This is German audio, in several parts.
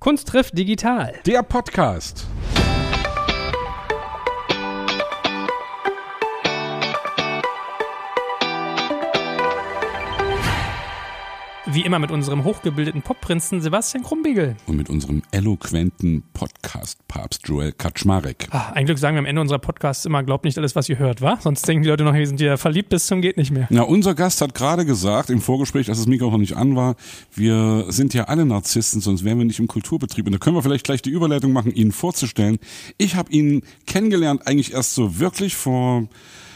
Kunst trifft digital. Der Podcast. Wie immer mit unserem hochgebildeten Popprinzen Sebastian Krumbiegel. Und mit unserem eloquenten Podcast-Papst Joel Kaczmarek. Ah, ein Glück sagen wir am Ende unserer Podcasts immer, glaubt nicht alles, was ihr hört, wa? Sonst denken die Leute noch, wir sind ja verliebt bis zum geht nicht mehr. Na, unser Gast hat gerade gesagt im Vorgespräch, als das Mikro noch nicht an war, wir sind ja alle Narzissten, sonst wären wir nicht im Kulturbetrieb. Und da können wir vielleicht gleich die Überleitung machen, ihn vorzustellen. Ich habe ihn kennengelernt eigentlich erst so wirklich vor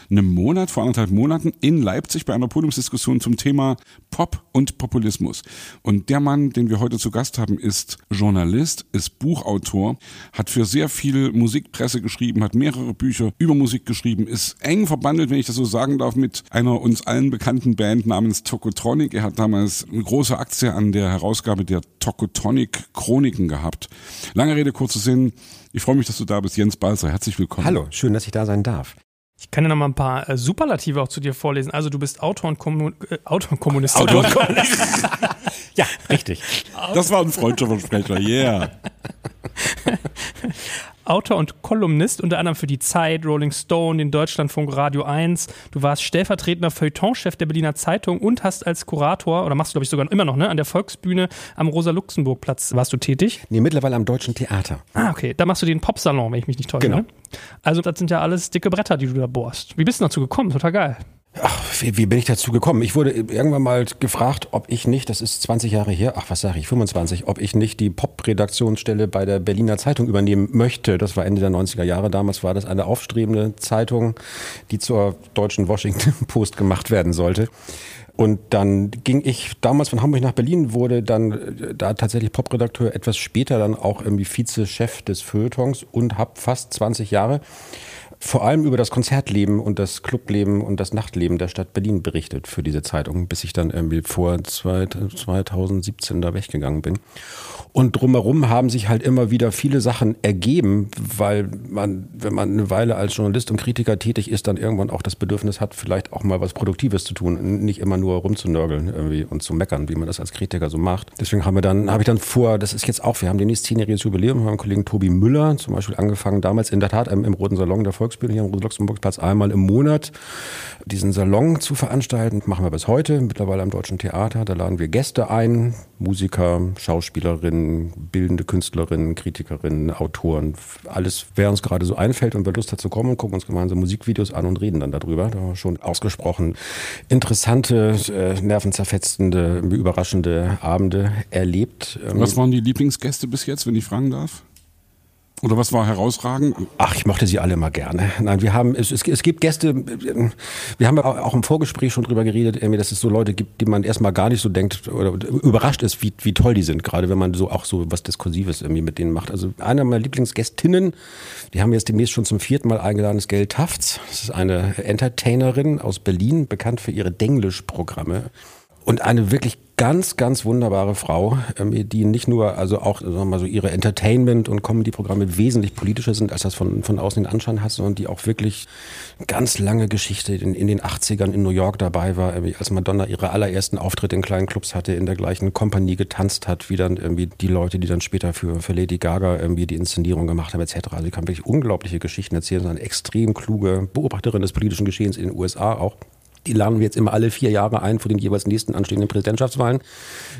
einem Monat, vor anderthalb Monaten in Leipzig bei einer Podiumsdiskussion zum Thema Pop und Populismus. Und der Mann, den wir heute zu Gast haben, ist Journalist, ist Buchautor, hat für sehr viel Musikpresse geschrieben, hat mehrere Bücher über Musik geschrieben, ist eng verbandelt, wenn ich das so sagen darf, mit einer uns allen bekannten Band namens Tokotronic. Er hat damals eine große Aktie an der Herausgabe der Tokotronic Chroniken gehabt. Lange Rede, kurzer Sinn. Ich freue mich, dass du da bist. Jens Balzer, herzlich willkommen. Hallo, schön, dass ich da sein darf. Ich kann ja noch mal ein paar äh, Superlative auch zu dir vorlesen. Also du bist Autor und, Kommun äh, Autor und Kommunist. Autor und Kommunist. ja, richtig. Das war ein Freundschaftsversprecher, yeah. Autor und Kolumnist, unter anderem für die Zeit, Rolling Stone, den Deutschlandfunk Radio 1. Du warst stellvertretender Feuilletonchef der Berliner Zeitung und hast als Kurator, oder machst du glaube ich sogar immer noch, ne, an der Volksbühne am Rosa-Luxemburg-Platz warst du tätig? Nee, mittlerweile am Deutschen Theater. Ah, okay. Da machst du den Popsalon, wenn ich mich nicht täusche. Genau. Ne? Also das sind ja alles dicke Bretter, die du da bohrst. Wie bist du dazu gekommen? Total geil. Ach, wie, wie bin ich dazu gekommen? Ich wurde irgendwann mal gefragt, ob ich nicht, das ist 20 Jahre her, ach was sage ich, 25, ob ich nicht die Pop-Redaktionsstelle bei der Berliner Zeitung übernehmen möchte. Das war Ende der 90er Jahre. Damals war das eine aufstrebende Zeitung, die zur deutschen Washington Post gemacht werden sollte. Und dann ging ich damals von Hamburg nach Berlin, wurde dann äh, da tatsächlich Popredakteur, etwas später dann auch irgendwie Vize-Chef des Feuilletons und habe fast 20 Jahre vor allem über das Konzertleben und das Clubleben und das Nachtleben der Stadt Berlin berichtet für diese Zeitung, bis ich dann irgendwie vor 2017 da weggegangen bin. Und drumherum haben sich halt immer wieder viele Sachen ergeben, weil man, wenn man eine Weile als Journalist und Kritiker tätig ist, dann irgendwann auch das Bedürfnis hat, vielleicht auch mal was Produktives zu tun, nicht immer nur rumzunörgeln irgendwie und zu meckern, wie man das als Kritiker so macht. Deswegen haben wir dann, habe ich dann vor, das ist jetzt auch, wir haben demnächst zehnjähriges Jubiläum, haben Kollegen Tobi Müller zum Beispiel angefangen, damals in der Tat im, im Roten Salon der Volksbühne hier am Rosa-Luxemburg-Platz einmal im Monat diesen Salon zu veranstalten. Machen wir bis heute, mittlerweile am Deutschen Theater. Da laden wir Gäste ein, Musiker, Schauspielerinnen, bildende Künstlerinnen, Kritikerinnen, Autoren, alles, wer uns gerade so einfällt und wer Lust hat zu kommen, gucken uns gemeinsam Musikvideos an und reden dann darüber. Da schon ausgesprochen interessante, äh, nervenzerfetzende, überraschende Abende erlebt. Was waren die Lieblingsgäste bis jetzt, wenn ich fragen darf? Oder was war herausragend? Ach, ich mochte sie alle immer gerne. Nein, wir haben, es, es, es gibt Gäste, wir haben auch im Vorgespräch schon drüber geredet, dass es so Leute gibt, die man erstmal gar nicht so denkt oder überrascht ist, wie, wie toll die sind, gerade wenn man so auch so was Diskursives irgendwie mit denen macht. Also einer meiner Lieblingsgästinnen, die haben wir jetzt demnächst schon zum vierten Mal eingeladen, ist Gail Tafts. Das ist eine Entertainerin aus Berlin, bekannt für ihre Denglisch-Programme. Und eine wirklich ganz, ganz wunderbare Frau, ähm, die nicht nur, also auch, sagen wir mal so, ihre Entertainment- und Comedy-Programme wesentlich politischer sind, als das von, von außen den Anschein hat, sondern die auch wirklich ganz lange Geschichte in, in den 80ern in New York dabei war, als Madonna ihre allerersten Auftritte in kleinen Clubs hatte, in der gleichen Kompanie getanzt hat, wie dann irgendwie die Leute, die dann später für, für Lady Gaga irgendwie die Inszenierung gemacht haben, etc. Also sie kann wirklich unglaubliche Geschichten erzählen, eine extrem kluge Beobachterin des politischen Geschehens in den USA auch. Die laden wir jetzt immer alle vier Jahre ein vor den jeweils nächsten anstehenden Präsidentschaftswahlen.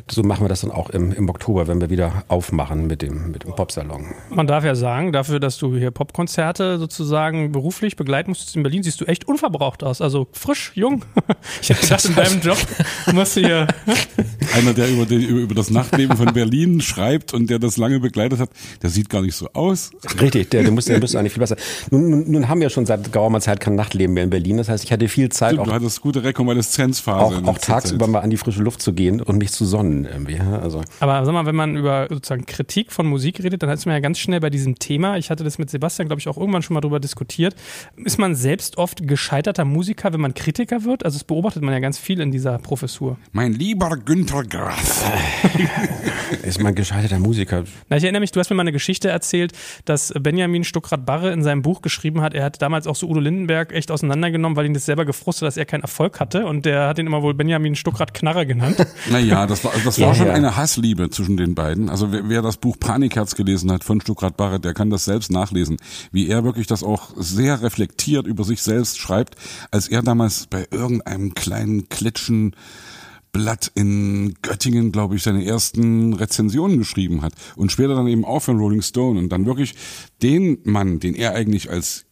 So machen wir das dann auch im, im Oktober, wenn wir wieder aufmachen mit dem, mit dem Popsalon. Man darf ja sagen, dafür, dass du hier Popkonzerte sozusagen beruflich begleiten musstest in Berlin, siehst du echt unverbraucht aus. Also frisch, jung. Ich habe gedacht, in deinem Job musst du hier. Einer, der über, den, über das Nachtleben von Berlin schreibt und der das lange begleitet hat, der sieht gar nicht so aus. Richtig, der, der müsste, der müsste eigentlich viel besser. Nun, nun, nun haben wir schon seit geraumer Zeit kein Nachtleben mehr in Berlin. Das heißt, ich hatte viel Zeit. Stimmt, auch, du hattest gute Rekonvaleszenzphase. Auch, auch tagsüber mal an die frische Luft zu gehen und mich zu sonnen irgendwie. Also. Aber sag mal, wenn man über sozusagen Kritik von Musik redet, dann ist man ja ganz schnell bei diesem Thema. Ich hatte das mit Sebastian, glaube ich, auch irgendwann schon mal drüber diskutiert. Ist man selbst oft gescheiterter Musiker, wenn man Kritiker wird? Also das beobachtet man ja ganz viel in dieser Professur. Mein lieber Günther Grass. ist man gescheiterter Musiker? Na, ich erinnere mich, du hast mir mal eine Geschichte erzählt, dass Benjamin Stuckrad-Barre in seinem Buch geschrieben hat, er hat damals auch so Udo Lindenberg echt auseinandergenommen, weil ihn das selber gefrustet, dass er kein Erfolg hatte und der hat ihn immer wohl Benjamin Stuckrad Knarre genannt. Naja, das war, das war ja, schon ja. eine Hassliebe zwischen den beiden. Also wer, wer das Buch Panikherz gelesen hat von Stuckrad Barrett, der kann das selbst nachlesen, wie er wirklich das auch sehr reflektiert über sich selbst schreibt, als er damals bei irgendeinem kleinen Klitschen Blatt in Göttingen, glaube ich, seine ersten Rezensionen geschrieben hat und später dann eben auch für Rolling Stone und dann wirklich den Mann, den er eigentlich als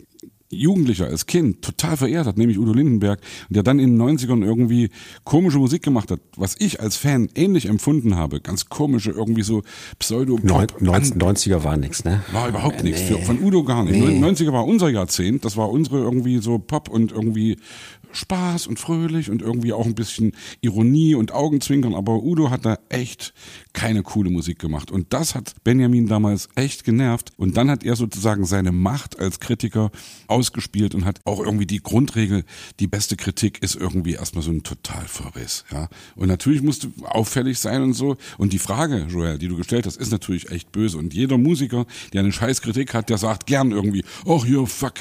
Jugendlicher, als Kind total verehrt hat, nämlich Udo Lindenberg, der dann in den 90ern irgendwie komische Musik gemacht hat, was ich als Fan ähnlich empfunden habe. Ganz komische, irgendwie so pseudo Neun, 90er war nichts, ne? War überhaupt nichts. Nee. Von Udo gar nicht. Nee. 90er war unser Jahrzehnt, das war unsere irgendwie so Pop und irgendwie Spaß und fröhlich und irgendwie auch ein bisschen Ironie und Augenzwinkern, aber Udo hat da echt keine coole Musik gemacht. Und das hat Benjamin damals echt genervt. Und dann hat er sozusagen seine Macht als Kritiker ausgespielt und hat auch irgendwie die Grundregel, die beste Kritik ist irgendwie erstmal so ein Totalverriss. Ja? Und natürlich musste auffällig sein und so. Und die Frage, Joel, die du gestellt hast, ist natürlich echt böse. Und jeder Musiker, der eine Scheißkritik hat, der sagt gern irgendwie, oh hier, fuck,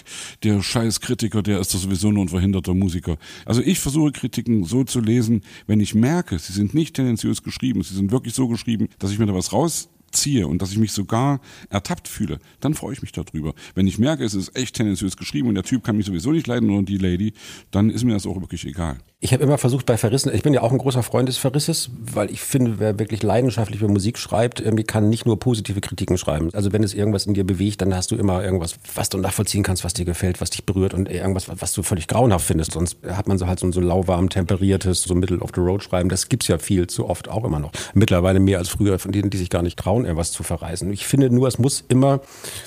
der Scheißkritiker, der ist doch sowieso nur ein verhinderter Musiker. Also ich versuche Kritiken so zu lesen, wenn ich merke, sie sind nicht tendenziös geschrieben, sie sind wirklich so geschrieben, geschrieben, dass ich mir da was rausziehe und dass ich mich sogar ertappt fühle, dann freue ich mich darüber. Wenn ich merke, es ist echt tendenziös geschrieben und der Typ kann mich sowieso nicht leiden oder die Lady, dann ist mir das auch wirklich egal. Ich habe immer versucht bei Verrissen, ich bin ja auch ein großer Freund des Verrisses, weil ich finde, wer wirklich leidenschaftlich über Musik schreibt, irgendwie kann nicht nur positive Kritiken schreiben. Also wenn es irgendwas in dir bewegt, dann hast du immer irgendwas, was du nachvollziehen kannst, was dir gefällt, was dich berührt und irgendwas, was du völlig grauenhaft findest. Sonst hat man so halt so ein so lauwarm temperiertes, so Middle of the Road schreiben. Das gibt's ja viel zu oft auch immer noch. Mittlerweile mehr als früher von denen, die sich gar nicht trauen, irgendwas zu verreißen. Ich finde nur, es muss immer,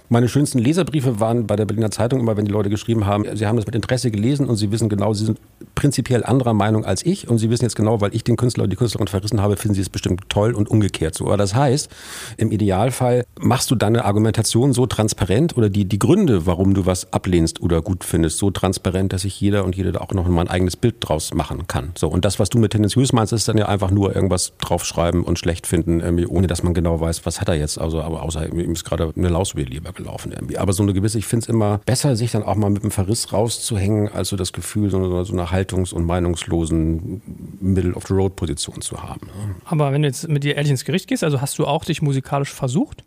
meine schönsten Leserbriefe waren bei der Berliner Zeitung immer, wenn die Leute geschrieben haben, sie haben das mit Interesse gelesen und sie wissen genau, sie sind prinzipiell anderer Meinung als ich und Sie wissen jetzt genau, weil ich den Künstler oder die Künstlerin verrissen habe, finden Sie es bestimmt toll und umgekehrt so. Aber das heißt, im Idealfall machst du deine Argumentation so transparent oder die, die Gründe, warum du was ablehnst oder gut findest, so transparent, dass sich jeder und jede da auch noch mal ein eigenes Bild draus machen kann. So. Und das, was du mit tendenziös meinst, ist dann ja einfach nur irgendwas draufschreiben und schlecht finden, ohne dass man genau weiß, was hat er jetzt. Also, aber außer ihm ist gerade eine Laus über lieber gelaufen irgendwie. Aber so eine gewisse, ich finde es immer besser, sich dann auch mal mit einem Verriss rauszuhängen, als so das Gefühl, so, so eine haltungs- und meinungslosen Middle-of-the-Road-Position zu haben. Aber wenn du jetzt mit dir ehrlich ins Gericht gehst, also hast du auch dich musikalisch versucht?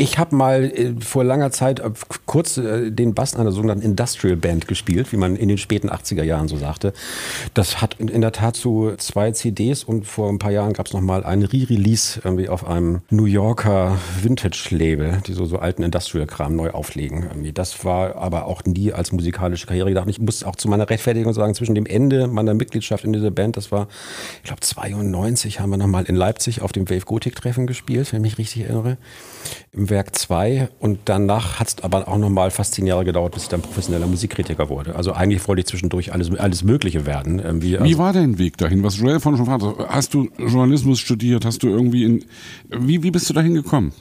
Ich habe mal äh, vor langer Zeit äh, kurz äh, den Bass einer sogenannten Industrial Band gespielt, wie man in den späten 80er Jahren so sagte. Das hat in der Tat so zwei CDs und vor ein paar Jahren gab es nochmal ein Re-Release irgendwie auf einem New Yorker Vintage-Label, die so, so alten Industrial-Kram neu auflegen. Das war aber auch nie als musikalische Karriere gedacht. Ich muss auch zu meiner Rechtfertigung sagen, zwischen dem Ende meiner Mitgliedschaft in dieser Band, das war, ich glaube 92, haben wir nochmal in Leipzig auf dem Wave Gothic-Treffen gespielt, wenn ich mich richtig erinnere. Im Werk 2 und danach hat es aber auch nochmal fast zehn Jahre gedauert, bis ich dann professioneller Musikkritiker wurde. Also eigentlich wollte ich zwischendurch alles, alles Mögliche werden. Irgendwie. Also wie war dein Weg dahin? Was Joel von schon fragte, hast du Journalismus studiert? Hast du irgendwie in, wie, wie bist du dahin gekommen?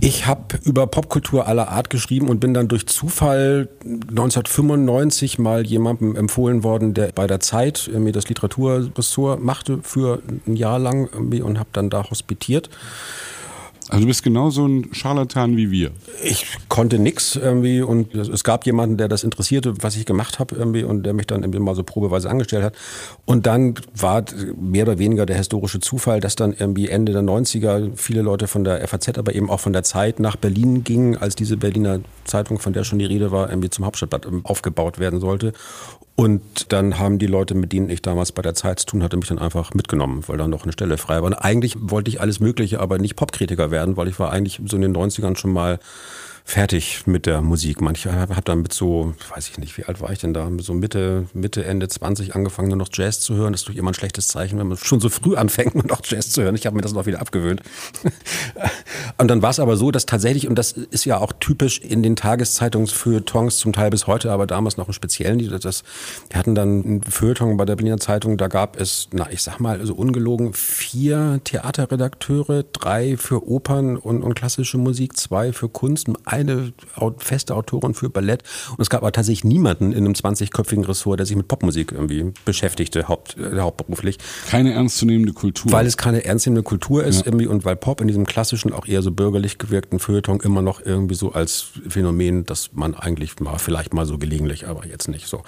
Ich habe über Popkultur aller Art geschrieben und bin dann durch Zufall 1995 mal jemandem empfohlen worden, der bei der Zeit mir das Literaturressort machte für ein Jahr lang und habe dann da hospitiert. Also du bist genauso ein Scharlatan wie wir. Ich konnte nix irgendwie und es gab jemanden, der das interessierte, was ich gemacht habe irgendwie und der mich dann irgendwie mal so probeweise angestellt hat. Und dann war mehr oder weniger der historische Zufall, dass dann irgendwie Ende der 90er viele Leute von der FAZ, aber eben auch von der Zeit nach Berlin gingen, als diese Berliner Zeitung, von der schon die Rede war, irgendwie zum Hauptstadtblatt aufgebaut werden sollte. Und dann haben die Leute, mit denen ich damals bei der Zeit zu tun hatte, mich dann einfach mitgenommen, weil dann noch eine Stelle frei war. Und eigentlich wollte ich alles Mögliche, aber nicht Popkritiker werden, weil ich war eigentlich so in den 90ern schon mal fertig mit der Musik. Manche habe dann mit so, weiß ich nicht, wie alt war ich denn da, so Mitte, Mitte, Ende 20 angefangen, nur noch Jazz zu hören. Das ist doch immer ein schlechtes Zeichen, wenn man schon so früh anfängt, nur noch Jazz zu hören. Ich habe mir das noch wieder abgewöhnt. und dann war es aber so, dass tatsächlich, und das ist ja auch typisch in den Tageszeitungsfeuilletons zum Teil bis heute, aber damals noch im Speziellen, die, das, die hatten dann ein Feuilleton bei der Berliner Zeitung, da gab es, na, ich sag mal, also ungelogen, vier Theaterredakteure, drei für Opern und, und klassische Musik, zwei für Kunst, eine feste Autorin für Ballett. Und es gab aber tatsächlich niemanden in einem 20-köpfigen Ressort, der sich mit Popmusik irgendwie beschäftigte, haupt, äh, hauptberuflich. Keine ernstzunehmende Kultur. Weil es keine ernstzunehmende Kultur ist ja. irgendwie und weil Pop in diesem klassischen, auch eher so bürgerlich gewirkten Feuilleton immer noch irgendwie so als Phänomen, dass man eigentlich mal, vielleicht mal so gelegentlich, aber jetzt nicht so.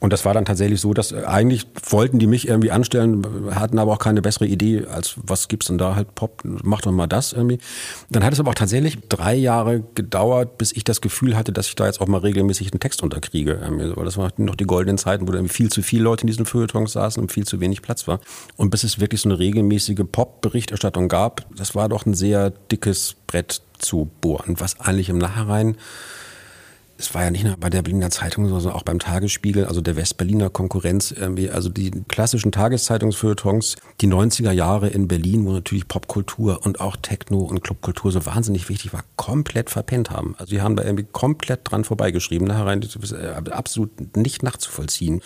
Und das war dann tatsächlich so, dass äh, eigentlich wollten die mich irgendwie anstellen, hatten aber auch keine bessere Idee, als was gibt's denn da halt Pop, mach doch mal das irgendwie. Dann hat es aber auch tatsächlich drei Jahre gedauert, bis ich das Gefühl hatte, dass ich da jetzt auch mal regelmäßig einen Text unterkriege. Weil das waren noch die goldenen Zeiten, wo da viel zu viele Leute in diesen Feuilletons saßen und viel zu wenig Platz war. Und bis es wirklich so eine regelmäßige Pop-Berichterstattung gab, das war doch ein sehr dickes Brett zu bohren, was eigentlich im Nachhinein es war ja nicht nur bei der Berliner Zeitung, sondern auch beim Tagesspiegel, also der Westberliner Konkurrenz, irgendwie, also die klassischen Tageszeitungsfeuilletons, die 90er Jahre in Berlin, wo natürlich Popkultur und auch Techno und Clubkultur so wahnsinnig wichtig war, komplett verpennt haben. Also die haben da irgendwie komplett dran vorbeigeschrieben, nachher rein, äh, absolut nicht nachzuvollziehen.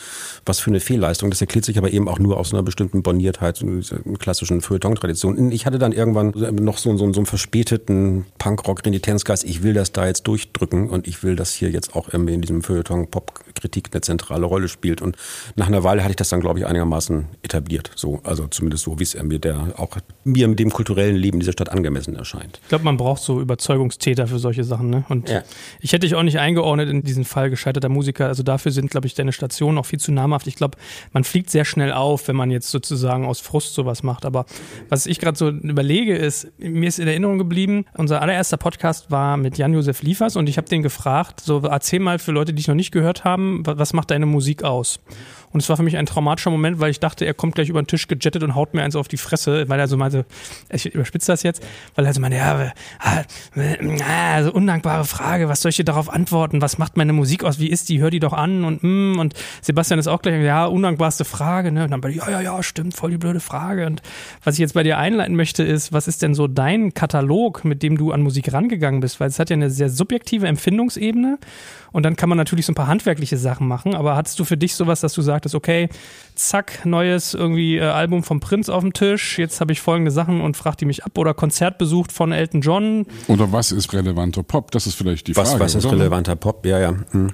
Was für eine Fehlleistung. Das erklärt sich aber eben auch nur aus einer bestimmten Boniertheit, einer klassischen Feuilleton-Tradition. Ich hatte dann irgendwann noch so, so, so einen verspäteten Punkrock-Renitenzgeist. Ich will das da jetzt durchdrücken und ich will das hier jetzt auch irgendwie in diesem Feuilleton Popkritik eine zentrale Rolle spielt. Und nach einer Weile hatte ich das dann, glaube ich, einigermaßen etabliert. So, also zumindest so, wie es mir der auch mir mit dem kulturellen Leben dieser Stadt angemessen erscheint. Ich glaube, man braucht so Überzeugungstäter für solche Sachen. Ne? Und ja. ich hätte dich auch nicht eingeordnet in diesen Fall gescheiterter Musiker. Also dafür sind, glaube ich, deine Stationen auch viel zu namhaft. Ich glaube, man fliegt sehr schnell auf, wenn man jetzt sozusagen aus Frust sowas macht. Aber was ich gerade so überlege, ist, mir ist in Erinnerung geblieben, unser allererster Podcast war mit Jan-Josef Liefers und ich habe den gefragt, so erzähl mal für Leute, die ich noch nicht gehört haben, was macht deine Musik aus? Und es war für mich ein traumatischer Moment, weil ich dachte, er kommt gleich über den Tisch gejettet und haut mir eins auf die Fresse, weil er so meinte, ich überspitze das jetzt, weil er so meinte, ja, also undankbare Frage, was soll ich dir darauf antworten? Was macht meine Musik aus? Wie ist die? Hör die doch an und mm, und Sebastian ist auch gleich, ja, undankbarste Frage, ne? Und dann bei ja, ja, ja, stimmt, voll die blöde Frage. Und was ich jetzt bei dir einleiten möchte, ist, was ist denn so dein Katalog, mit dem du an Musik rangegangen bist? Weil es hat ja eine sehr subjektive Empfindungsebene und dann kann man natürlich so ein paar handwerkliche Sachen machen. Aber hattest du für dich sowas, dass du sagtest, okay, zack, neues irgendwie äh, Album vom Prinz auf dem Tisch, jetzt habe ich folgende Sachen und fragt die mich ab oder Konzert besucht von Elton John? Oder was ist relevanter Pop? Das ist vielleicht die was, Frage. Was ist oder? relevanter Pop? Ja, ja. Hm.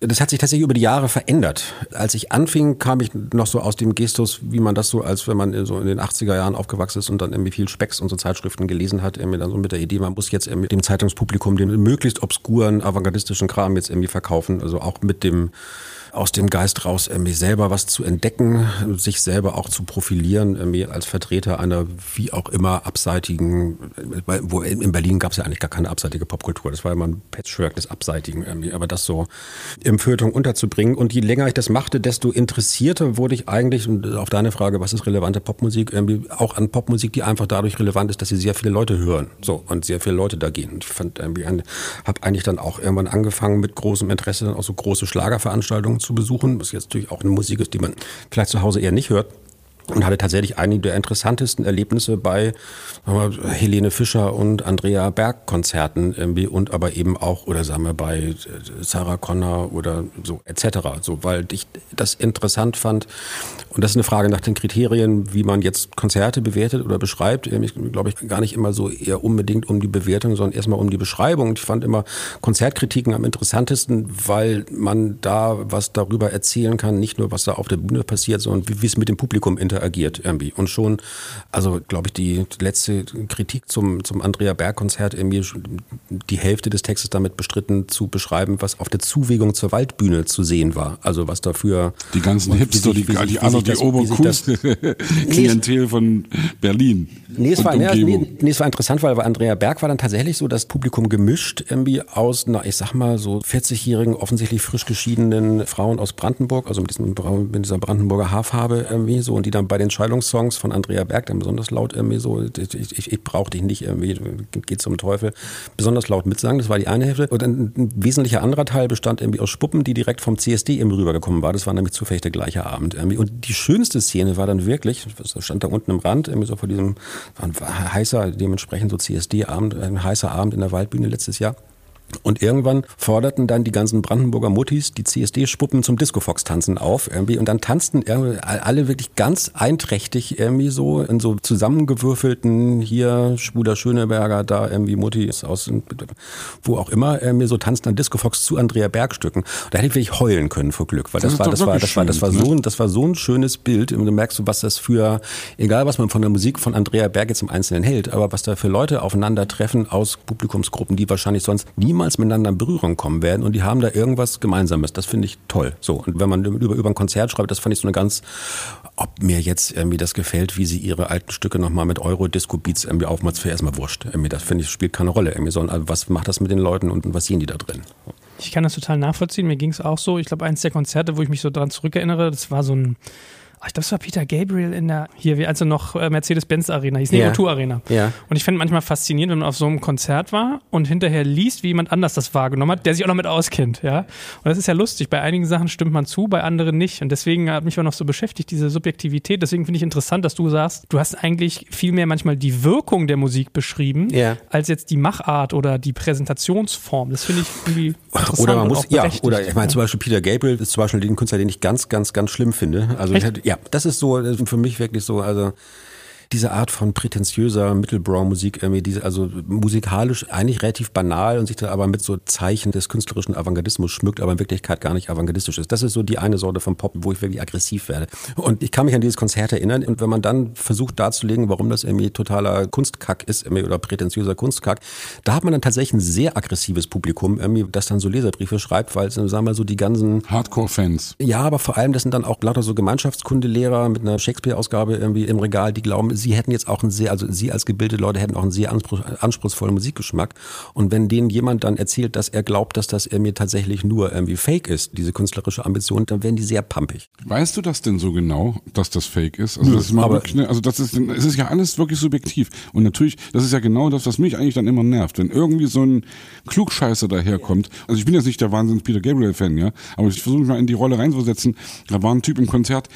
Das hat sich tatsächlich über die Jahre verändert. Als ich anfing, kam ich noch so aus dem Gestus, wie man das so, als wenn man so in den 80er Jahren aufgewachsen ist und dann irgendwie viel Specks und so Zeitschriften gelesen hat, irgendwie dann so mit der Idee, man muss jetzt irgendwie dem Zeitungspublikum den möglichst obskuren, avantgardistischen Kram jetzt irgendwie verkaufen. Also auch mit dem aus dem Geist raus, irgendwie selber was zu entdecken, sich selber auch zu profilieren, irgendwie als Vertreter einer wie auch immer abseitigen, wo in Berlin gab es ja eigentlich gar keine abseitige Popkultur. Das war immer ein Patchwork des Abseitigen irgendwie. Aber das so im Feuilleton unterzubringen. Und je länger ich das machte, desto interessierter wurde ich eigentlich, und auf deine Frage, was ist relevante Popmusik, irgendwie auch an Popmusik, die einfach dadurch relevant ist, dass sie sehr viele Leute hören. So, und sehr viele Leute da gehen. Ich fand irgendwie, habe eigentlich dann auch irgendwann angefangen mit großem Interesse dann auch so große Schlagerveranstaltungen zu besuchen, was jetzt natürlich auch eine Musik ist, die man vielleicht zu Hause eher nicht hört und hatte tatsächlich einige der interessantesten Erlebnisse bei Helene Fischer und Andrea Berg Konzerten irgendwie und aber eben auch oder sagen wir bei äh, Sarah Connor oder so etc. So weil ich das interessant fand und das ist eine Frage nach den Kriterien, wie man jetzt Konzerte bewertet oder beschreibt. Ich glaube ich gar nicht immer so eher unbedingt um die Bewertung, sondern erstmal um die Beschreibung. Ich fand immer Konzertkritiken am interessantesten, weil man da was darüber erzählen kann, nicht nur was da auf der Bühne passiert, sondern wie, es mit dem Publikum interagiert interagiert irgendwie. Und schon, also glaube ich, die letzte Kritik zum, zum Andrea Berg-Konzert irgendwie die Hälfte des Textes damit bestritten zu beschreiben, was auf der Zuwegung zur Waldbühne zu sehen war. Also was dafür. Die ganzen Hipster, die, die, die, die, die Oberkunst-Klientel von Berlin. Nee es, war, nee, nee, es war interessant, weil bei Andrea Berg war dann tatsächlich so das Publikum gemischt irgendwie aus, na, ich sag mal, so 40-jährigen, offensichtlich frisch geschiedenen Frauen aus Brandenburg, also mit, diesem, mit dieser Brandenburger Haarfarbe irgendwie so, und die dann bei den Scheidungssongs von Andrea Berg dann besonders laut irgendwie so, ich, ich, ich brauche dich nicht irgendwie, geht zum Teufel, besonders laut mitsagen, das war die eine Hälfte. Und ein, ein wesentlicher anderer Teil bestand irgendwie aus Spuppen, die direkt vom CSD eben rübergekommen war. Das war nämlich zufällig der gleiche Abend irgendwie. Und die schönste Szene war dann wirklich, das stand da unten im Rand, irgendwie so vor diesem, war ein heißer, dementsprechend so CSD-Abend, ein heißer Abend in der Waldbühne letztes Jahr. Und irgendwann forderten dann die ganzen Brandenburger Muttis die CSD-Spuppen zum Disco-Fox-Tanzen auf irgendwie. Und dann tanzten alle wirklich ganz einträchtig irgendwie so in so zusammengewürfelten hier Schwuler Schöneberger, da irgendwie Muttis aus wo auch immer irgendwie so tanzten dann Disco-Fox zu Andrea Bergstücken. Da hätte ich wirklich heulen können vor Glück, weil das, das war, das war, das war, das war, das war so, das war so ein schönes Bild. Und du merkst so, was das für, egal was man von der Musik von Andrea Berg jetzt im Einzelnen hält, aber was da für Leute aufeinandertreffen aus Publikumsgruppen, die wahrscheinlich sonst niemals miteinander in Berührung kommen werden und die haben da irgendwas Gemeinsames. Das finde ich toll. So. Und wenn man über, über ein Konzert schreibt, das fand ich so eine ganz, ob mir jetzt irgendwie das gefällt, wie sie ihre alten Stücke nochmal mit Euro-Disco-Beats irgendwie aufmacht, für erstmal wurscht. Irgendwie das finde ich, spielt keine Rolle. Irgendwie, sondern was macht das mit den Leuten und was sehen die da drin? Ich kann das total nachvollziehen. Mir ging es auch so. Ich glaube, eins der Konzerte, wo ich mich so dran zurückerinnere, das war so ein oh, ich glaube, es war Peter Gabriel in der, hier, wie also noch äh, Mercedes-Benz Arena, hieß yeah. Tour Arena. Ja. Und ich finde manchmal faszinierend, wenn man auf so einem Konzert war und hinterher liest, wie jemand anders das wahrgenommen hat, der sich auch noch mit auskennt, ja. Und das ist ja lustig. Bei einigen Sachen stimmt man zu, bei anderen nicht. Und deswegen hat mich auch noch so beschäftigt, diese Subjektivität. Deswegen finde ich interessant, dass du sagst, du hast eigentlich viel mehr manchmal die Wirkung der Musik beschrieben, yeah. als jetzt die Machart oder die Präsentationsform. Das finde ich irgendwie interessant. Oder man muss, ja, oder ich meine zum Beispiel Peter Gabriel ist zum Beispiel den Künstler, den ich ganz, ganz, ganz schlimm finde. Also, ich, ja, das ist so, für mich wirklich so, also diese Art von prätentiöser Mittelbrow-Musik, irgendwie, diese, also musikalisch eigentlich relativ banal und sich dann aber mit so Zeichen des künstlerischen Avantgardismus schmückt, aber in Wirklichkeit gar nicht avantgardistisch ist. Das ist so die eine Sorte von Pop, wo ich wirklich aggressiv werde. Und ich kann mich an dieses Konzert erinnern und wenn man dann versucht darzulegen, warum das irgendwie totaler Kunstkack ist irgendwie, oder prätentiöser Kunstkack, da hat man dann tatsächlich ein sehr aggressives Publikum, irgendwie, das dann so Leserbriefe schreibt, weil, sagen wir mal, so die ganzen Hardcore-Fans. Ja, aber vor allem, das sind dann auch lauter so Gemeinschaftskundelehrer mit einer Shakespeare-Ausgabe irgendwie im Regal, die glauben, sie hätten jetzt auch einen sehr, also Sie als gebildete Leute hätten auch einen sehr anspruch, anspruchsvollen Musikgeschmack. Und wenn denen jemand dann erzählt, dass er glaubt, dass das irgendwie tatsächlich nur irgendwie Fake ist, diese künstlerische Ambition, dann werden die sehr pumpig. Weißt du das denn so genau, dass das Fake ist? Also das ist mal wirklich, ne, also das ist, es ist ja alles wirklich subjektiv. Und natürlich, das ist ja genau das, was mich eigentlich dann immer nervt, wenn irgendwie so ein Klugscheißer daherkommt. Also ich bin jetzt nicht der Wahnsinns Peter Gabriel Fan, ja, aber ich versuche mich mal in die Rolle reinzusetzen. Da war ein Typ im Konzert,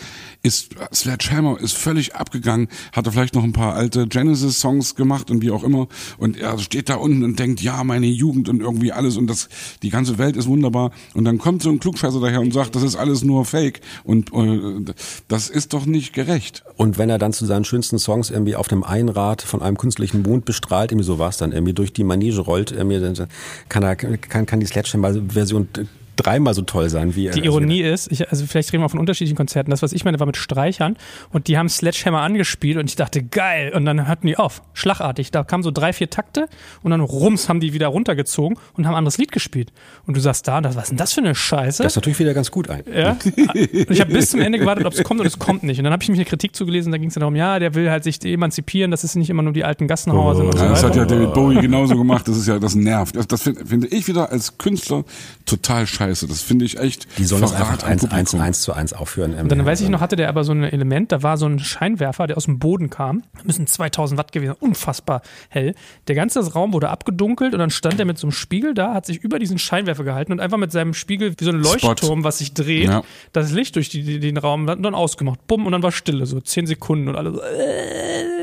ist Sledgehammer ist völlig abgegangen, hatte vielleicht noch ein paar alte Genesis-Songs gemacht und wie auch immer. Und er steht da unten und denkt, ja, meine Jugend und irgendwie alles und das, die ganze Welt ist wunderbar. Und dann kommt so ein Klugscheißer daher und sagt, das ist alles nur Fake. Und äh, das ist doch nicht gerecht. Und wenn er dann zu seinen schönsten Songs irgendwie auf dem Einrad von einem künstlichen Mond bestrahlt, irgendwie so war dann, irgendwie durch die Manege rollt, irgendwie, dann kann er, kann, kann die Sledgehammer-Version dreimal so toll sein wie er. Die Ironie ist, ich, also vielleicht reden wir von unterschiedlichen Konzerten. Das, was ich meine, war mit Streichern und die haben Sledgehammer angespielt und ich dachte, geil. Und dann hatten die auf, schlagartig. Da kamen so drei, vier Takte und dann rums haben die wieder runtergezogen und haben ein anderes Lied gespielt. Und du sagst da, was ist denn das für eine Scheiße? Das ist natürlich wieder ganz gut ein. Ja. Und ich habe bis zum Ende gewartet, ob es kommt und es kommt nicht. Und dann habe ich mich eine Kritik zugelesen, da ging es darum, ja, der will halt sich emanzipieren, das ist nicht immer nur die alten Gassenhauer oh, sind und so Das hat ja David Bowie genauso gemacht, das ist ja, das nervt. Das, das finde find ich wieder als Künstler total scheiße. Das finde ich echt. Die sollen das einfach eins, eins, eins zu eins aufführen. Und dann weiß ich noch, hatte der aber so ein Element, da war so ein Scheinwerfer, der aus dem Boden kam. Müssen 2000 Watt gewesen, unfassbar hell. Der ganze Raum wurde abgedunkelt und dann stand er mit so einem Spiegel da, hat sich über diesen Scheinwerfer gehalten und einfach mit seinem Spiegel wie so ein Leuchtturm, Spot. was sich dreht, ja. das Licht durch die, den Raum dann ausgemacht. Bumm, und dann war Stille, so zehn Sekunden und alle so. Äh,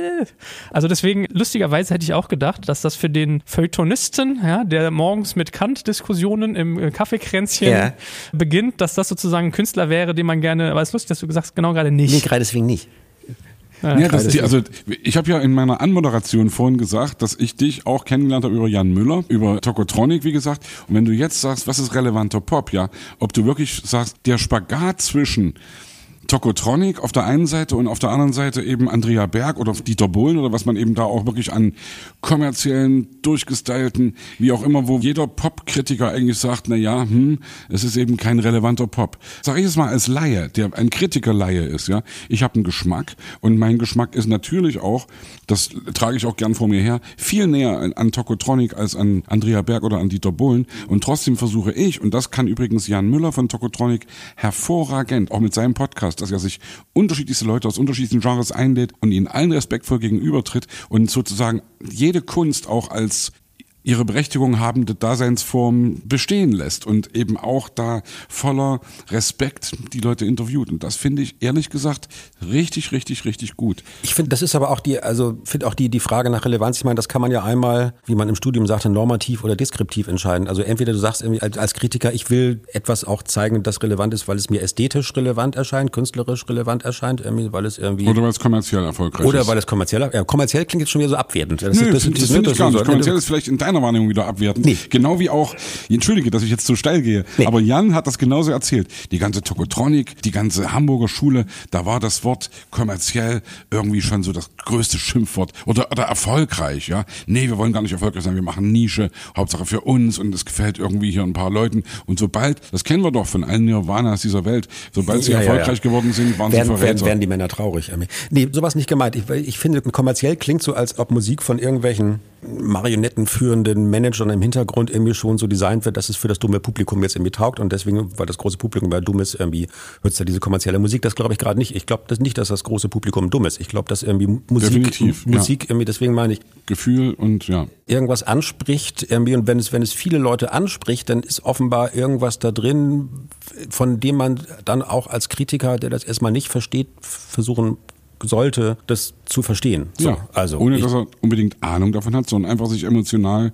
also deswegen, lustigerweise hätte ich auch gedacht, dass das für den Feuilletonisten, ja, der morgens mit Kant-Diskussionen im äh, Kaffeekränzchen ja. beginnt, dass das sozusagen ein Künstler wäre, den man gerne, aber es ist lustig, dass du gesagt hast, genau gerade nicht. Nee, gerade deswegen nicht. Ja, ja, das, also ich habe ja in meiner Anmoderation vorhin gesagt, dass ich dich auch kennengelernt habe über Jan Müller, über Tokotronic, wie gesagt. Und wenn du jetzt sagst, was ist relevanter Pop, ja, ob du wirklich sagst, der Spagat zwischen Tokotronic auf der einen Seite und auf der anderen Seite eben Andrea Berg oder Dieter Bohlen oder was man eben da auch wirklich an kommerziellen, durchgestylten, wie auch immer, wo jeder Popkritiker eigentlich sagt, na ja, hm, es ist eben kein relevanter Pop. Sag ich es mal als Laie, der ein Kritiker-Laie ist, ja. Ich habe einen Geschmack und mein Geschmack ist natürlich auch, das trage ich auch gern vor mir her, viel näher an Tokotronic als an Andrea Berg oder an Dieter Bohlen und trotzdem versuche ich, und das kann übrigens Jan Müller von Tokotronic hervorragend, auch mit seinem Podcast, dass er sich unterschiedlichste Leute aus unterschiedlichen Genres einlädt und ihnen allen respektvoll gegenübertritt und sozusagen jede Kunst auch als ihre Berechtigung habende Daseinsform bestehen lässt und eben auch da voller Respekt die Leute interviewt. Und das finde ich ehrlich gesagt richtig, richtig, richtig gut. Ich finde, das ist aber auch die, also finde auch die, die Frage nach Relevanz. Ich meine, das kann man ja einmal, wie man im Studium sagte, normativ oder deskriptiv entscheiden. Also entweder du sagst irgendwie als, Kritiker, ich will etwas auch zeigen, das relevant ist, weil es mir ästhetisch relevant erscheint, künstlerisch relevant erscheint, irgendwie, weil es irgendwie. Oder weil es kommerziell erfolgreich oder ist. weil es kommerziell, ja, kommerziell klingt jetzt schon wieder so abwertend. Das, Nö, das, das, das finde ich gar nicht. Kommerziell ist vielleicht in deiner Wahrnehmung wieder abwertend. Nee. Genau wie auch, entschuldige, dass ich jetzt so steil gehe, Nee. aber Jan hat das genauso erzählt. Die ganze Tokotronik, die ganze Hamburger Schule, da war das Wort kommerziell irgendwie schon so das größte Schimpfwort oder, oder erfolgreich, ja. Nee, wir wollen gar nicht erfolgreich sein, wir machen Nische, Hauptsache für uns und es gefällt irgendwie hier ein paar Leuten. Und sobald, das kennen wir doch von allen Nirvanas dieser Welt, sobald sie Ja, ja, erfolgreich ja. geworden sind, waren werden, sie werden, Verräter. werden die Männer traurig. Nee, sowas nicht gemeint. Ich, ich finde, kommerziell klingt so, als ob Musik von irgendwelchen marionettenführenden Managern im Hintergrund irgendwie schon so designt wird, dass es für das dumme Publikum jetzt irgendwie taugt und deswegen, weil das große Publikum ja dumm ist, irgendwie hört da diese kommerzielle Musik. Das glaube ich gerade nicht. Ich glaube das nicht, dass das große Publikum dumm ist. Ich glaube, dass irgendwie Musik, ja. Musik irgendwie, deswegen meine ich, Gefühl und ja. irgendwas anspricht irgendwie und wenn es, wenn es viele Leute anspricht, dann ist offenbar irgendwas da drin, von dem man dann auch als Kritiker, der das erstmal nicht versteht, versuchen sollte, das zu verstehen. So, ja, also ohne dass er unbedingt Ahnung davon hat, sondern einfach sich emotional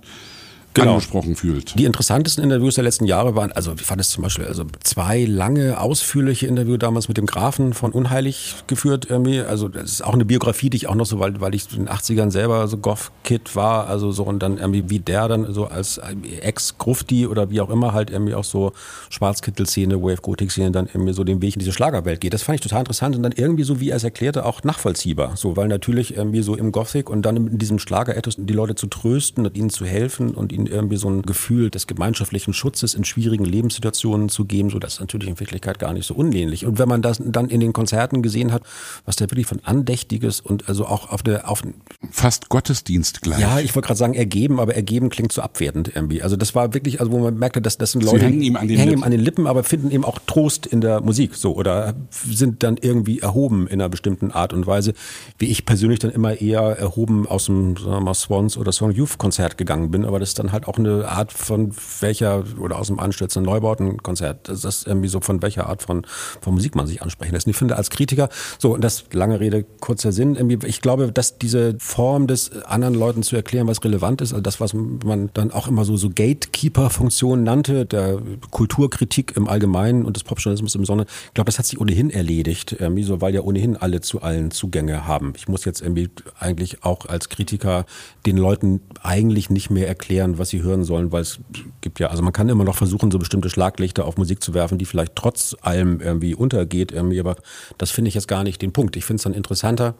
Genau. angesprochen fühlt. Die interessantesten Interviews der letzten Jahre waren, also ich fand es zum Beispiel, also zwei lange, ausführliche Interviews damals mit dem Grafen von Unheilig geführt irgendwie. Also das ist auch eine Biografie, die ich auch noch so, weil, weil ich in den 80ern selber so Goth-Kid war, also so und dann irgendwie wie der dann so als Ex-Grufti oder wie auch immer halt irgendwie auch so Schwarzkittel-Szene, Wave-Gothic-Szene dann irgendwie so den Weg in diese Schlagerwelt geht. Das fand ich total interessant und dann irgendwie so, wie er es erklärte, auch nachvollziehbar. So, weil natürlich irgendwie so im Gothic und dann in diesem Schlager-Ethos die Leute zu trösten und ihnen zu helfen und ihnen irgendwie so ein Gefühl des gemeinschaftlichen Schutzes in schwierigen Lebenssituationen zu geben, so das ist natürlich in Wirklichkeit gar nicht so unähnlich. Und wenn man das dann in den Konzerten gesehen hat, was da wirklich von Andächtiges und also auch auf der, auf, Fast Gottesdienst gleich. ja, ich wollte gerade sagen ergeben, aber ergeben klingt so abwertend irgendwie. Also das war wirklich, also wo man merkte, dass das sind Leute, hängen ihm an den hängen Lippen. an den Lippen, aber finden eben auch Trost in der Musik so oder sind dann irgendwie erhoben in einer bestimmten Art und Weise, wie ich persönlich dann immer eher erhoben aus dem sagen wir mal, Swans oder Song Youth Konzert gegangen bin, aber das ist halt auch eine Art von welcher oder aus dem Anstürzen Neubauten Konzert, das ist irgendwie so von welcher Art von, von Musik man sich ansprechen lässt. Und ich finde als Kritiker, so und das lange Rede, kurzer Sinn, irgendwie, ich glaube, dass diese Form des anderen Leuten zu erklären, was relevant ist, also das, was man dann auch immer so, so Gatekeeper-Funktion nannte, der Kulturkritik im Allgemeinen und des Popjournalismus im Sonne, ich glaube, das hat sich ohnehin erledigt, irgendwie so, weil ja ohnehin alle zu allen Zugänge haben. Ich muss jetzt irgendwie eigentlich auch als Kritiker den Leuten eigentlich nicht mehr erklären, was sie hören sollen, weil es gibt ja, also man kann immer noch versuchen, so bestimmte Schlaglichter auf Musik zu werfen, die vielleicht trotz allem irgendwie untergeht, irgendwie, aber das finde ich jetzt gar nicht den Punkt. Ich finde es dann interessanter,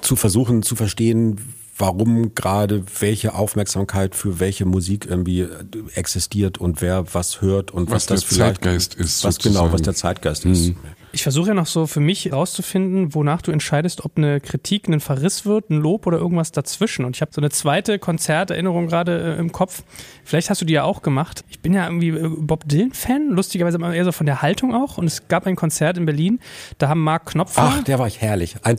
zu versuchen zu verstehen, warum gerade welche Aufmerksamkeit für welche Musik irgendwie existiert und wer was hört und was, Was der das vielleicht Zeitgeist ist, Was genau, sozusagen. was der Zeitgeist ist. Ich versuche ja noch so für mich herauszufinden, wonach du entscheidest, ob eine Kritik ein Verriss wird, ein Lob oder irgendwas dazwischen. Und ich habe so eine zweite Konzerterinnerung gerade äh, im Kopf. Vielleicht hast du die ja auch gemacht. Ich bin ja irgendwie äh, Bob Dylan-Fan, lustigerweise eher so von der Haltung auch. Und es gab ein Konzert in Berlin, da haben Mark Knopfler, Ach, der war ich herrlich. Ein,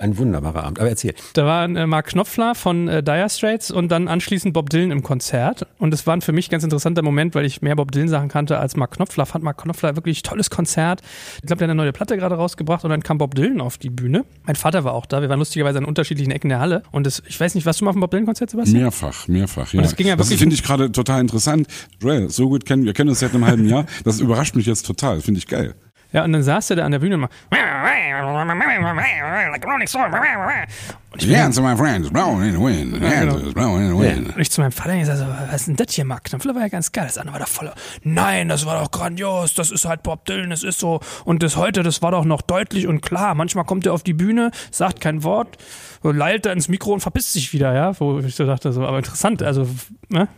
ein wunderbarer Abend. Aber erzähl. da war äh, Mark Knopfler von äh, Dire Straits und dann anschließend Bob Dylan im Konzert. Und es war ein für mich ganz interessanter Moment, weil ich mehr Bob Dylan-Sachen kannte als Mark Knopfler. Fand Mark Knopfler wirklich tolles Konzert. Ich glaube, der eine neue Platte gerade rausgebracht und dann kam Bob Dylan auf die Bühne. Mein Vater war auch da. Wir waren lustigerweise an unterschiedlichen Ecken der Halle. Und das, ich weiß nicht, warst du mal auf dem Bob Dylan-Konzert, Sebastian? Mehrfach, mehrfach, ja. Und es ging ja das finde ich gerade total interessant. Joel, so gut kennen wir, kennen uns seit einem halben Jahr. Das überrascht mich jetzt total, finde ich geil. Ja, und dann saß er da an der Bühne und mal. Und ich, dann- answer, my friends, blowing in the wind. Ja, genau. blowing in the wind. und ich zu meinem Vater ich sag so, was ist denn das hier, Mark? Knopfler war ja ganz geil. Das andere war doch voll. Nein, das war doch grandios. Das ist halt Bob Dylan, das ist so. Und das heute, das war doch noch deutlich und klar. Manchmal kommt er auf die Bühne, sagt kein Wort, lallt da ins Mikro und verpisst sich wieder, ja. Wo ich so dachte, so, aber interessant, also, ne?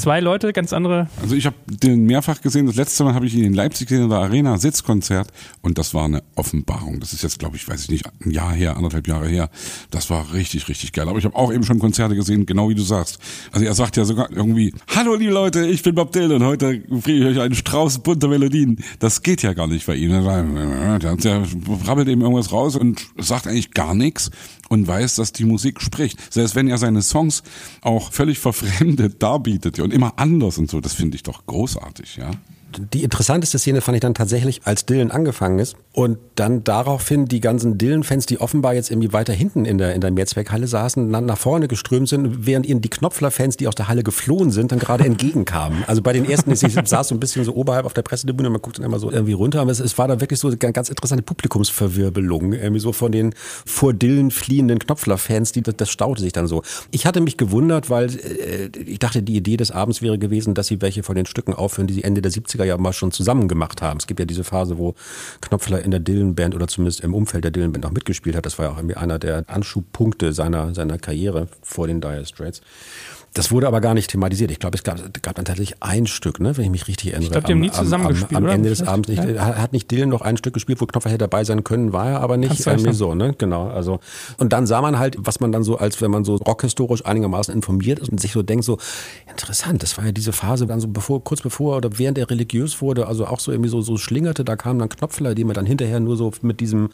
Zwei Leute, ganz andere. Also ich habe den mehrfach gesehen. Das letzte Mal habe ich ihn in Leipzig gesehen in der Arena Sitzkonzert und das war eine Offenbarung. Das ist jetzt, glaube ich, weiß ich nicht, ein Jahr her, anderthalb Jahre her. Das war richtig, richtig geil. Aber ich habe auch eben schon Konzerte gesehen, genau wie du sagst. Also er sagt ja sogar irgendwie: Hallo liebe Leute, ich bin Bob Dylan. Heute bringe ich euch einen Strauß bunter Melodien. Das geht ja gar nicht bei ihm. Der, der brabbelt eben irgendwas raus und sagt eigentlich gar nichts und weiß, dass die Musik spricht. Selbst wenn er seine Songs auch völlig verfremdet darbietet und immer anders und so, das finde ich doch großartig, ja die interessanteste Szene fand ich dann tatsächlich, als Dylan angefangen ist und dann daraufhin die ganzen Dylan-Fans, die offenbar jetzt irgendwie weiter hinten in der, in der Mehrzweckhalle saßen, dann nach vorne geströmt sind, während ihnen die Knopfler-Fans, die aus der Halle geflohen sind, dann gerade entgegenkamen. Also bei den ersten, ich saß so ein bisschen so oberhalb auf der Pressetribüne, man guckt dann immer so irgendwie runter, aber es, es war da wirklich so eine ganz interessante Publikumsverwirbelung, irgendwie so von den vor Dylan fliehenden Knopfler-Fans, die, das, staute sich dann so. Ich hatte mich gewundert, weil äh, ich dachte, die Idee des Abends wäre gewesen, dass sie welche von den Stücken aufhören, die sie Ende der 70er 80er ja mal schon zusammen gemacht haben. Es gibt ja diese Phase, wo Knopfler in der Dylan-Band oder zumindest im Umfeld der Dylan-Band auch mitgespielt hat. Das war ja auch irgendwie einer der Anschubpunkte seiner, seiner Karriere vor den Dire Straits. Das wurde aber gar nicht thematisiert. Ich glaube, es gab, gab dann tatsächlich ein Stück, ne, wenn ich mich richtig erinnere. Ich glaube, die haben nie zusammen am, gespielt, am, oder? Ende des Abends nicht. Hat nicht Dylan noch ein Stück gespielt, wo Knopfler hätte dabei sein können, war er aber nicht. Irgendwie so, ne? Genau. Also und dann sah man halt, was man dann so, als wenn man so rockhistorisch einigermaßen informiert ist und sich so denkt, so interessant. Das war ja diese Phase, dann so bevor, kurz bevor oder während er religiös wurde, also auch so irgendwie so so schlingerte. Da kamen dann Knopfler, die man dann hinterher nur so mit diesem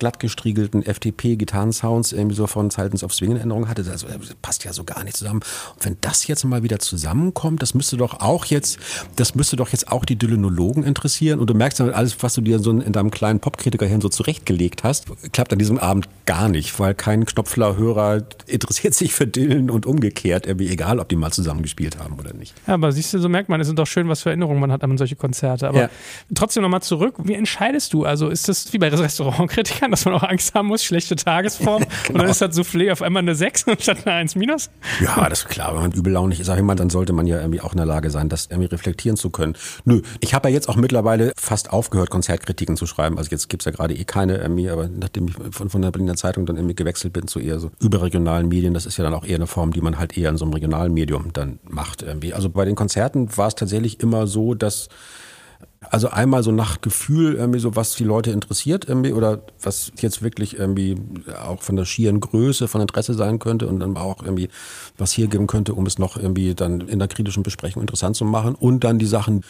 glattgestriegelten FTP-Gitarrensounds irgendwie so von Zeitens of Swing in Erinnerung hatte. Das passt ja so gar nicht zusammen. Und wenn das jetzt mal wieder zusammenkommt, das müsste doch auch jetzt, das müsste doch jetzt auch die Dylanologen interessieren. Und du merkst dann alles, was du dir so in deinem kleinen Popkritikerhirn so zurechtgelegt hast, klappt an diesem Abend gar nicht, weil kein Knopfler-Hörer interessiert sich für Dylan und umgekehrt, irgendwie egal, ob die mal zusammengespielt haben oder nicht. Ja, aber siehst du, so merkt man, es sind doch schön, was für Erinnerungen man hat an solche Konzerte. Aber ja. trotzdem nochmal zurück, wie entscheidest du? Also ist das wie bei Restaurantkritikern, dass man auch Angst haben muss, schlechte Tagesform genau. und dann ist das Soufflé auf einmal eine 6 statt eine 1 minus? Ja, das ist klar, wenn man übellaunig ist, sag ich mal, dann sollte man ja irgendwie auch in der Lage sein, das irgendwie reflektieren zu können. Nö, ich habe ja jetzt auch mittlerweile fast aufgehört, Konzertkritiken zu schreiben. Also jetzt gibt's ja gerade eh keine irgendwie, aber nachdem ich von, von der Berliner Zeitung dann irgendwie gewechselt bin zu eher so überregionalen Medien, das ist ja dann auch eher eine Form, die man halt eher in so einem regionalen Medium dann macht irgendwie. Also bei den Konzerten war es tatsächlich immer so, dass also einmal so nach Gefühl irgendwie so, was die Leute interessiert irgendwie oder was jetzt wirklich irgendwie auch von der schieren Größe von Interesse sein könnte und dann auch irgendwie was hier geben könnte, um es noch irgendwie dann in der kritischen Besprechung interessant zu machen. Und dann die Sachen,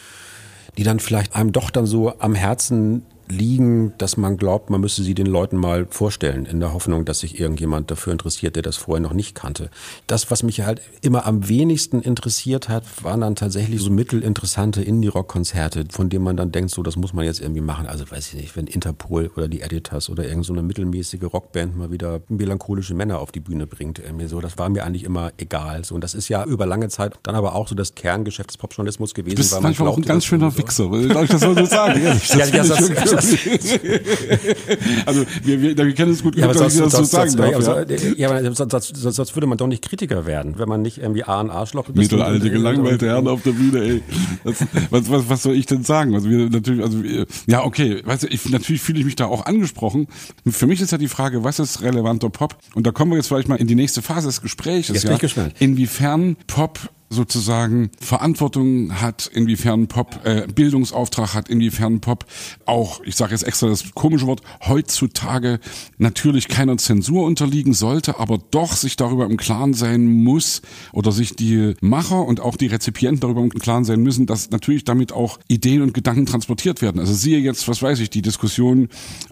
die dann vielleicht einem doch dann so am Herzen liegen, dass man glaubt, man müsse sie den Leuten mal vorstellen, in der Hoffnung, dass sich irgendjemand dafür interessiert, der das vorher noch nicht kannte. Das, was mich halt immer am wenigsten interessiert hat, waren dann tatsächlich so mittelinteressante Indie-Rock-Konzerte, von denen man dann denkt, so, das muss man jetzt irgendwie machen. Also weiß ich nicht, wenn Interpol oder die Editors oder irgendeine so mittelmäßige Rockband mal wieder melancholische Männer auf die Bühne bringt, irgendwie so, das war mir eigentlich immer egal. So, und das ist ja über lange Zeit dann aber auch so das Kerngeschäft des Popjournalismus gewesen. Du bist weil man manchmal auch ein ganz schöner Wichser, darf ich das so sagen? Ehrlich, das ja, das, also wir, wir, wir kennen es gut, ja, aber sonst, das so sagen darf, ja. ja, aber sonst, sonst, würde man doch nicht Kritiker werden, wenn man nicht irgendwie A, ein Arschloch ist. Mittelalte, gelangweilte Herren auf der Bühne, ey. Das, was, was, was soll ich denn sagen? Also wir natürlich, also wir, ja, okay, weißt du, ich, natürlich fühle ich mich da auch angesprochen. Für mich ist ja die Frage, was ist relevanter Pop? Und da kommen wir jetzt vielleicht mal in die nächste Phase des Gesprächs. Jetzt ja, bin ich gespannt. Inwiefern Pop sozusagen Verantwortung hat, inwiefern Pop äh, Bildungsauftrag hat, inwiefern Pop auch, ich sage jetzt extra das komische Wort, heutzutage natürlich keiner Zensur unterliegen sollte, aber doch sich darüber im Klaren sein muss oder sich die Macher und auch die Rezipienten darüber im Klaren sein müssen, dass natürlich damit auch Ideen und Gedanken transportiert werden. Also siehe jetzt, was weiß ich, die Diskussion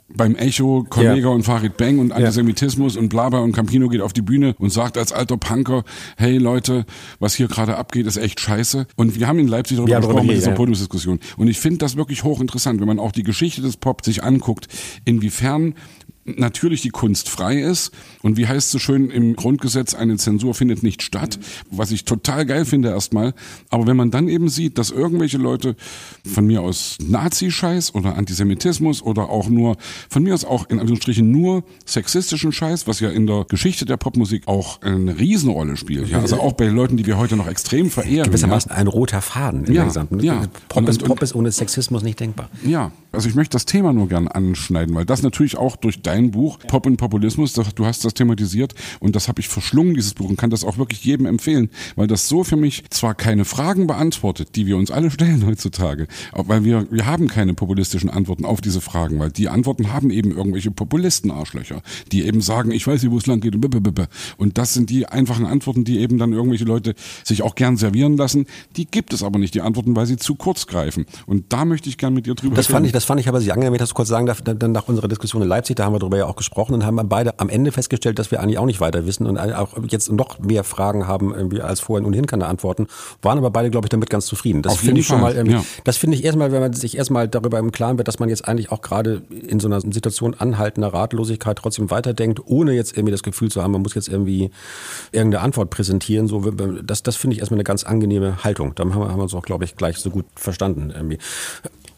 beim Echo, Kollega ja. und Farid Bang und Antisemitismus ja. und Blabla und Campino geht auf die Bühne und sagt als alter Punker, hey Leute, was hier gerade abgeht, ist echt scheiße. Und wir haben in Leipzig darüber ja, gesprochen mit dieser ja. Podiumsdiskussion. Und ich finde das wirklich hochinteressant, wenn man auch die Geschichte des Pop sich anguckt, inwiefern natürlich die Kunst frei ist und wie heißt so schön im Grundgesetz, eine Zensur findet nicht statt, was ich total geil finde erstmal. Aber wenn man dann eben sieht, dass irgendwelche Leute von mir aus Nazi-Scheiß oder Antisemitismus oder auch nur, von mir aus auch in Anführungsstrichen nur sexistischen Scheiß, was ja in der Geschichte der Popmusik auch eine Riesenrolle spielt. Ja, also auch bei Leuten, die wir heute noch extrem verehren. Gewissermaßen ja. ein roter Faden in ja, der gesamten. Ja. Pop, und, ist, Pop ist ohne Sexismus nicht denkbar. Ja, also ich möchte das Thema nur gern anschneiden, weil das natürlich auch durch dein dein Buch Pop und Populismus. Du hast das thematisiert und das habe ich verschlungen, dieses Buch, und kann das auch wirklich jedem empfehlen, weil das so für mich zwar keine Fragen beantwortet, die wir uns alle stellen heutzutage, weil wir, wir haben keine populistischen Antworten auf diese Fragen, weil die Antworten haben eben irgendwelche Populisten-Arschlöcher, die eben sagen, ich weiß nicht, wo es lang geht und das sind die einfachen Antworten, die eben dann irgendwelche Leute sich auch gern servieren lassen. Die gibt es aber nicht, die Antworten, weil sie zu kurz greifen. Und da möchte ich gern mit dir drüber das Fand ich, das fand ich aber sehr angenehm, ich das kurz sagen darf, dann nach unserer Diskussion in Leipzig, da haben wir darüber ja auch gesprochen und haben beide am Ende festgestellt, dass wir eigentlich auch nicht weiter wissen und auch jetzt noch mehr Fragen haben irgendwie als vorhin ohnehin keine Antworten, waren aber beide, glaube ich, damit ganz zufrieden. Das finde ich schon mal, ja. das finde ich erstmal, wenn man sich erstmal darüber im Klaren wird, dass man jetzt eigentlich auch gerade in so einer Situation anhaltender Ratlosigkeit trotzdem weiterdenkt, ohne jetzt irgendwie das Gefühl zu haben, man muss jetzt irgendwie irgendeine Antwort präsentieren. So, das, das finde ich erstmal eine ganz angenehme Haltung. Da haben wir, haben wir uns auch, glaube ich, gleich so gut verstanden. Irgendwie.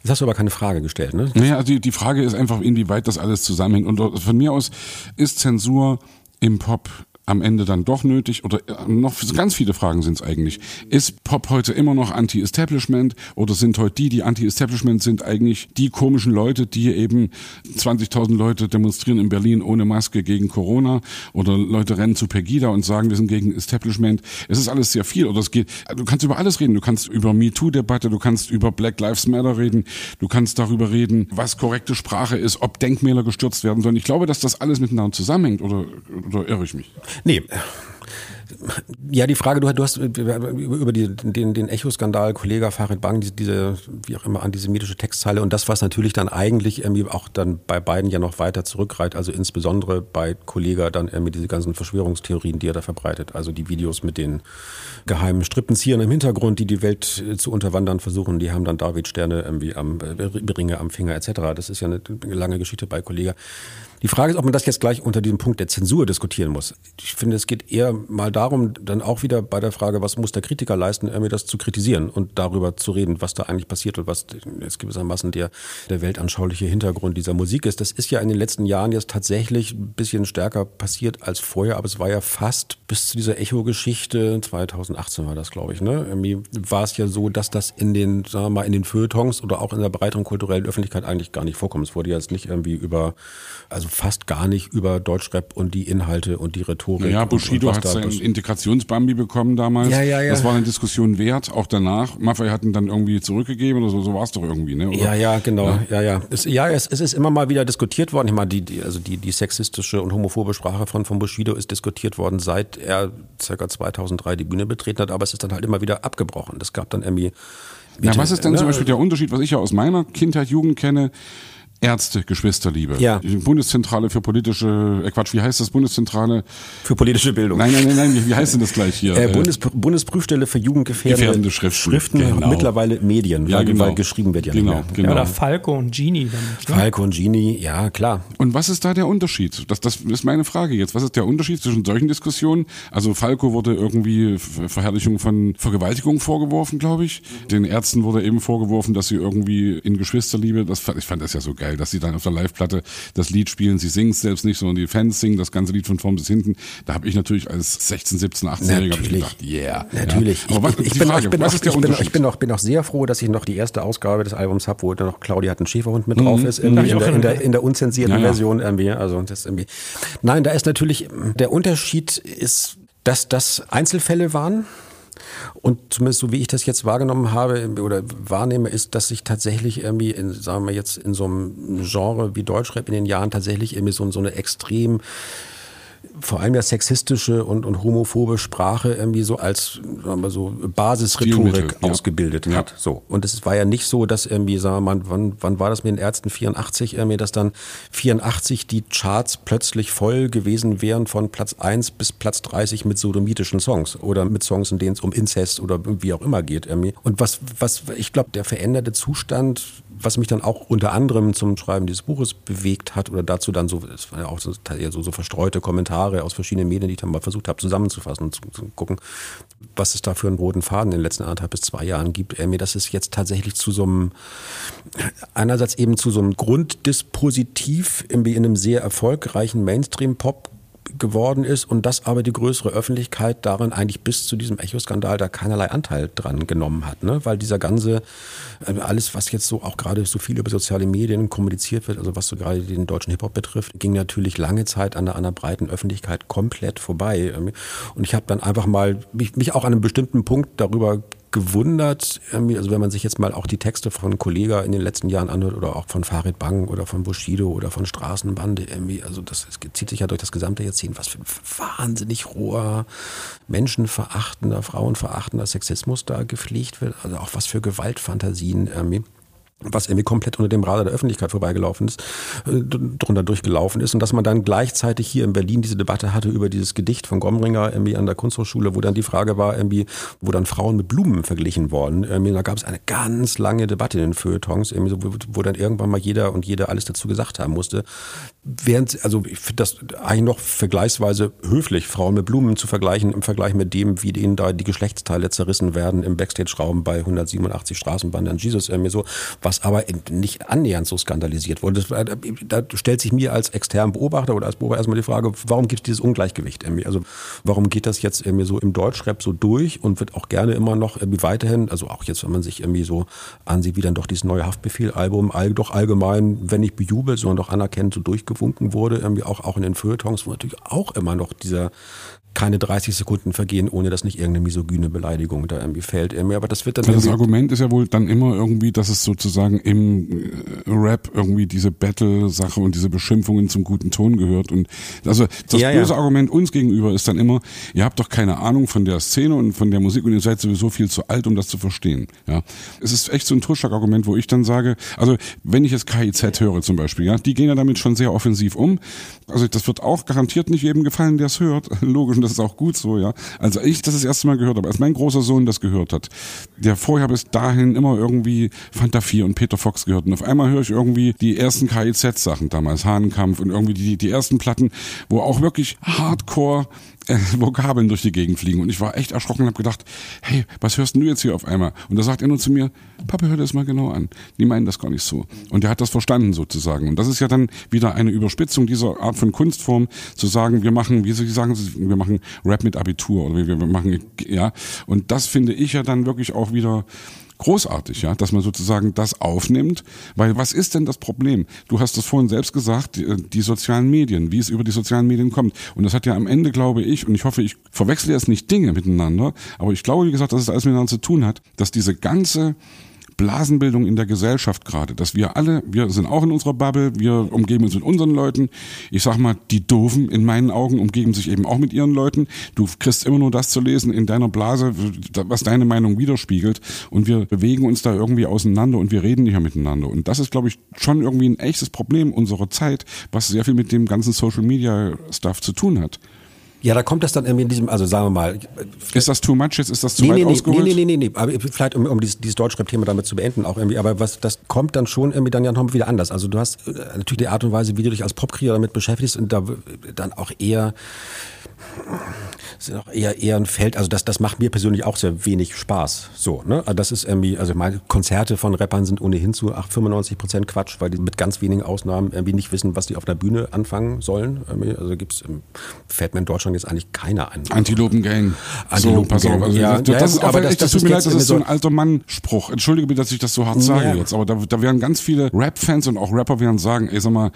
Jetzt hast du aber keine Frage gestellt, ne? Naja, also die, die Frage ist einfach, inwieweit das alles zusammenhängt. Und von mir aus ist Zensur im Pop am Ende dann doch nötig? Oder äh, noch ganz viele Fragen sind es eigentlich. Ist Pop heute immer noch Anti-Establishment oder sind heute die, die Anti-Establishment sind, eigentlich die komischen Leute, die eben 20.000 Leute demonstrieren in Berlin ohne Maske gegen Corona oder Leute rennen zu Pegida und sagen, wir sind gegen Establishment. Es ist alles sehr viel oder es geht, du kannst über alles reden. Du kannst über MeToo-Debatte, du kannst über Black Lives Matter reden, du kannst darüber reden, was korrekte Sprache ist, ob Denkmäler gestürzt werden sollen. Ich glaube, dass das alles miteinander zusammenhängt oder, oder irre ich mich? Nee. Ja, die Frage, du, hast über die, den, den Echo-Skandal, Kollege Farid Bang, diese, wie auch immer, antisemitische Textzeile und das, was natürlich dann eigentlich irgendwie auch dann bei beiden ja noch weiter zurückreiht, also insbesondere bei Kollega dann irgendwie diese ganzen Verschwörungstheorien, die er da verbreitet, also die Videos mit den geheimen Strippenziehern im Hintergrund, die die Welt zu unterwandern versuchen, die haben dann David Sterne irgendwie am äh, Ringe am Finger etc. Das ist ja eine lange Geschichte bei Kollega. Die Frage ist, ob man das jetzt gleich unter diesem Punkt der Zensur diskutieren muss. Ich finde, es geht eher mal darum, dann auch wieder bei der Frage, was muss der Kritiker leisten, irgendwie das zu kritisieren und darüber zu reden, was da eigentlich passiert und was jetzt gewissermaßen der, der weltanschauliche Hintergrund dieser Musik ist. Das ist ja in den letzten Jahren jetzt tatsächlich ein bisschen stärker passiert als vorher, aber es war ja fast bis zu dieser Echo-Geschichte, 2018 war das, glaube ich, ne? Irgendwie war es ja so, dass das in den, sagen wir mal, in den Feuilletons oder auch in der breiteren kulturellen Öffentlichkeit eigentlich gar nicht vorkommt. Es wurde jetzt nicht irgendwie über, also also fast gar nicht über Deutschrap und die Inhalte und die Rhetorik. Ja, Bushido hat seinen Integrationsbambi bekommen damals. Ja, ja, ja. Das war eine Diskussion wert, auch danach. Maffei hatten dann irgendwie zurückgegeben oder so, so war es doch irgendwie, ne? Oder? Ja, ja, genau. Ja, ja. ja. Es, ja es, es, ist immer mal wieder diskutiert worden. Ich meine, die, die, also die, die sexistische und homophobe Sprache von, von Bushido ist diskutiert worden, seit er ca. 2003 die Bühne betreten hat, aber es ist dann halt immer wieder abgebrochen. Es gab dann irgendwie ja, was ist denn zum Beispiel der Unterschied, was ich ja aus meiner Kindheit, Jugend kenne? Ärzte, Geschwisterliebe. Ja. Die Bundeszentrale für politische, äh Quatsch, wie heißt das? Bundeszentrale? Für politische Bildung. Nein, nein, nein, nein, wie, wie heißt denn das gleich hier? Äh, Bundes, Bundesprüfstelle für jugendgefährdende Gefährdende Schriften. Schriften genau. mittlerweile Medien, ja, weil, genau. weil geschrieben wird ja genau, nicht mehr. Genau. Oder Falco und Genie. Dann, ne? Falco und Genie, ja, klar. Und was ist da der Unterschied? Das, das ist meine Frage jetzt. Was ist der Unterschied zwischen solchen Diskussionen? Also Falco wurde irgendwie Verherrlichung von Vergewaltigung vorgeworfen, glaube ich. Den Ärzten wurde eben vorgeworfen, dass sie irgendwie in Geschwisterliebe, das, ich fand das ja so geil, dass sie dann auf der Live Live-Platte das Lied spielen. Sie singen es selbst nicht, sondern die Fans singen das ganze Lied von vorn bis hinten. Da habe ich natürlich als 16, 17, 18-Jähriger gedacht, yeah. Natürlich. Ja. Aber was, ich, ich, bin, Frage, ich, bin auch, ich, bin, ich, bin auch, bin auch sehr froh, dass ich noch die erste Ausgabe des Albums habe, wo dann noch Claudia hat einen Schäferhund mit drauf mhm. ist, irgendwie in, der, in, der, in der unzensierten ja, ja. Version irgendwie. Also das irgendwie. Nein, da ist natürlich, der Unterschied ist, dass das Einzelfälle waren und zumindest so wie ich das jetzt wahrgenommen habe oder wahrnehme, ist, dass sich tatsächlich irgendwie, in, sagen wir jetzt, in so einem Genre wie Deutschrap in den Jahren tatsächlich irgendwie so, so eine extrem vor allem ja sexistische und, und homophobe Sprache irgendwie so als sagen wir so Basisrhetorik ausgebildet ja. hat. So. Und es war ja nicht so, dass irgendwie, sagen wir mal, wann, wann war das mit den Ärzten 84 irgendwie, dass dann 84 die Charts plötzlich voll gewesen wären von Platz 1 bis Platz 30 mit sodomitischen Songs oder mit Songs, in denen es um Inzest oder wie auch immer geht irgendwie. Und was, was ich glaube, der veränderte Zustand was mich dann auch unter anderem zum Schreiben dieses Buches bewegt hat oder dazu dann so, es waren ja auch so, so, so verstreute Kommentare aus verschiedenen Medien, die ich dann mal versucht habe zusammenzufassen und zu, zu, gucken, was es da für einen roten Faden in den letzten anderthalb bis zwei Jahren gibt. Äh, mir, dass es jetzt tatsächlich zu so einem, einerseits eben zu so einem Grunddispositiv in, in einem sehr erfolgreichen Mainstream-Pop geworden ist und dass aber die größere Öffentlichkeit darin eigentlich bis zu diesem Echo-Skandal da keinerlei Anteil dran genommen hat, ne? weil dieser ganze, äh, alles was jetzt so auch gerade so viel über soziale Medien kommuniziert wird, also was so gerade den deutschen Hip-Hop betrifft, ging natürlich lange Zeit an der, an der breiten Öffentlichkeit komplett vorbei. Und ich habe dann einfach mal mich, mich auch an einem bestimmten Punkt darüber gewundert, also wenn man sich jetzt mal auch die Texte von Kollega in den letzten Jahren anhört oder auch von Farid Bang oder von Bushido oder von Straßenbande, irgendwie, also das, das zieht sich ja durch das gesamte Jahrzehnt, was für ein wahnsinnig roher, menschenverachtender, frauenverachtender Sexismus da gepflegt wird, also auch was für Gewaltfantasien irgendwie was irgendwie komplett unter dem Radar der Öffentlichkeit vorbeigelaufen ist, äh, drunter durchgelaufen ist und dass man dann gleichzeitig hier in Berlin diese Debatte hatte über dieses Gedicht von Gomringer irgendwie an der Kunsthochschule, wo dann die Frage war, irgendwie, wo dann Frauen mit Blumen verglichen worden. Irgendwie, da gab es eine ganz lange Debatte in den Feuilletons, irgendwie wo, wo dann irgendwann mal jeder und jede alles dazu gesagt haben musste. Während, also ich finde das eigentlich noch vergleichsweise höflich, Frauen mit Blumen zu vergleichen im Vergleich mit dem, wie denen da die Geschlechtsteile zerrissen werden im Backstage-Raum bei 187 Straßenbahnen an Jesus irgendwie so was aber nicht annähernd so skandalisiert wurde. Das, da stellt sich mir als externen Beobachter oder als Beobachter erstmal die Frage, warum gibt es dieses Ungleichgewicht irgendwie? Also warum geht das jetzt irgendwie so im Deutschrap so durch und wird auch gerne immer noch irgendwie weiterhin, also auch jetzt, wenn man sich irgendwie so ansieht, wie dann doch dieses neue Haftbefehl-Album all, doch allgemein, wenn nicht bejubelt, sondern doch anerkennt so durchgewunken wurde, irgendwie auch, auch in den Feuilletons, wo natürlich auch immer noch dieser keine 30 Sekunden vergehen, ohne dass nicht irgendeine misogyne Beleidigung da irgendwie fällt. Aber das wird dann. Das Argument ist ja wohl dann immer irgendwie, dass es sozusagen im äh, Rap irgendwie diese Battle-Sache und diese Beschimpfungen zum guten Ton gehört. Und also das ja, böse ja. Argument uns gegenüber ist dann immer, ihr habt doch keine Ahnung von der Szene und von der Musik und ihr seid sowieso viel zu alt, um das zu verstehen. Ja, es ist echt so ein Totschlagargument, wo ich dann sage, also wenn ich jetzt KIZ höre zum Beispiel, ja, die gehen ja damit schon sehr offensiv um. Also das wird auch garantiert nicht jedem gefallen, der es hört. Logisch das ist auch gut so, ja. Also ich das das erste Mal gehört habe, als mein großer Sohn das gehört hat, der vorher bis dahin immer irgendwie Fanta 4 und Peter Fox gehört. Und auf einmal höre ich irgendwie die ersten KIZ-Sachen damals, Hahnenkampf und irgendwie die, die ersten Platten, wo auch wirklich Hardcore äh, Vokabeln durch die Gegend fliegen. Und ich war echt erschrocken und habe gedacht, hey, was hörst du jetzt hier auf einmal? Und da sagt er nur zu mir, Papa, hör das mal genau an. Die meinen das gar nicht so. Und er hat das verstanden sozusagen. Und das ist ja dann wieder eine Überspitzung dieser Art von Kunstform, zu sagen, wir machen, wie Sie sagen, wir machen Rap mit Abitur oder wir machen, ja. Und das finde ich ja dann wirklich auch wieder großartig, ja, dass man sozusagen das aufnimmt, weil was ist denn das Problem? Du hast es vorhin selbst gesagt, die, die, sozialen Medien, wie es über die sozialen Medien kommt. Und das hat ja am Ende, glaube ich, und ich hoffe, ich verwechsle jetzt nicht Dinge miteinander, aber ich glaube, wie gesagt, dass es alles miteinander zu tun hat, dass diese ganze Blasenbildung in der Gesellschaft gerade, dass wir alle, wir sind auch in unserer Bubble, wir umgeben uns mit unseren Leuten. Ich sag mal, die Doofen in meinen Augen umgeben sich eben auch mit ihren Leuten. Du kriegst immer nur das zu lesen in deiner Blase, was deine Meinung widerspiegelt. Und wir bewegen uns da irgendwie auseinander und wir reden nicht mehr miteinander. Und das ist, glaube ich, schon irgendwie ein echtes Problem unserer Zeit, was sehr viel mit dem ganzen Social Media Stuff zu tun hat. Ja, da kommt das dann irgendwie in diesem, also sagen wir mal. Ist das too much jetzt? Ist das zu nee, weit nee, ausgeholt? Nee, nee, nee, nee, aber vielleicht um, um dieses, dieses Deutschrap-Thema damit zu beenden auch irgendwie, aber was, das kommt dann schon irgendwie dann ja nochmal wieder anders. Also du hast äh, natürlich die Art und Weise, wie du dich als Popkrieger damit beschäftigst und da dann auch eher ist auch eher, eher ein Feld, also das, das macht mir persönlich auch sehr wenig Spaß. So, ne? Also das ist irgendwie, also meine Konzerte von Rappern sind ohnehin zu 8, 95 Prozent Quatsch, weil die mit ganz wenigen Ausnahmen irgendwie nicht wissen, was die auf der Bühne anfangen sollen. Also gibt's, ähm, fällt mir in Deutschland jetzt eigentlich keiner an. Antilopen-Gang. Antilopen so, pass auf. Also ja, das, ja, das ist aber das, das, tut mir leid, das ist so ein alter Mann-Spruch. Entschuldige bitte, dass ich das so hart sage ja. jetzt, aber da, da werden ganz viele Rap-Fans und auch Rapper werden sagen, ey, sag mal,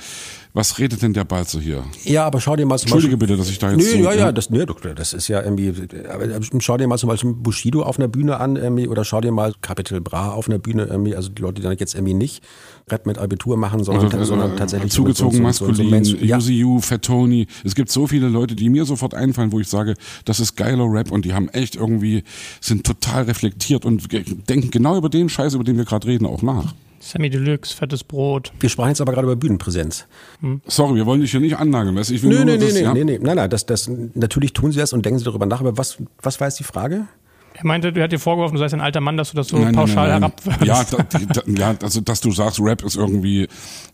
was redet denn der Balzer hier? Ja, aber schau dir mal zum Entschuldige Beispiel, bitte, dass ich da jetzt. Nee, so, ja, ja, das, nee, das ist ja irgendwie. Aber schau dir mal zum Beispiel Bushido auf einer Bühne an, irgendwie, oder schau dir mal Capital Bra auf einer Bühne, irgendwie, also die Leute, die dann jetzt irgendwie nicht Rap mit Abitur machen, sondern, oder, sondern tatsächlich. Zugezogen so, maskulin, so, so ja. UCU, Fat Tony. Es gibt so viele Leute, die mir sofort einfallen, wo ich sage, das ist geiler Rap und die haben echt irgendwie, sind total reflektiert und denken genau über den Scheiß, über den wir gerade reden, auch nach. Sammy Deluxe, fettes Brot. Wir sprachen jetzt aber gerade über Bühnenpräsenz. Hm. Sorry, wir wollen dich hier nicht annageln. Ich will nee, nur, nee, das, nee, ja? nee, nee, nein, nein, das, das, natürlich tun sie das und denken sie darüber nach, aber was, was war jetzt die Frage? Er meinte, du hat dir vorgeworfen, du seist ein alter Mann, dass du das so nein, pauschal nein, nein, herabwürfst. Ja, da, da, ja, also dass du sagst, Rap ist irgendwie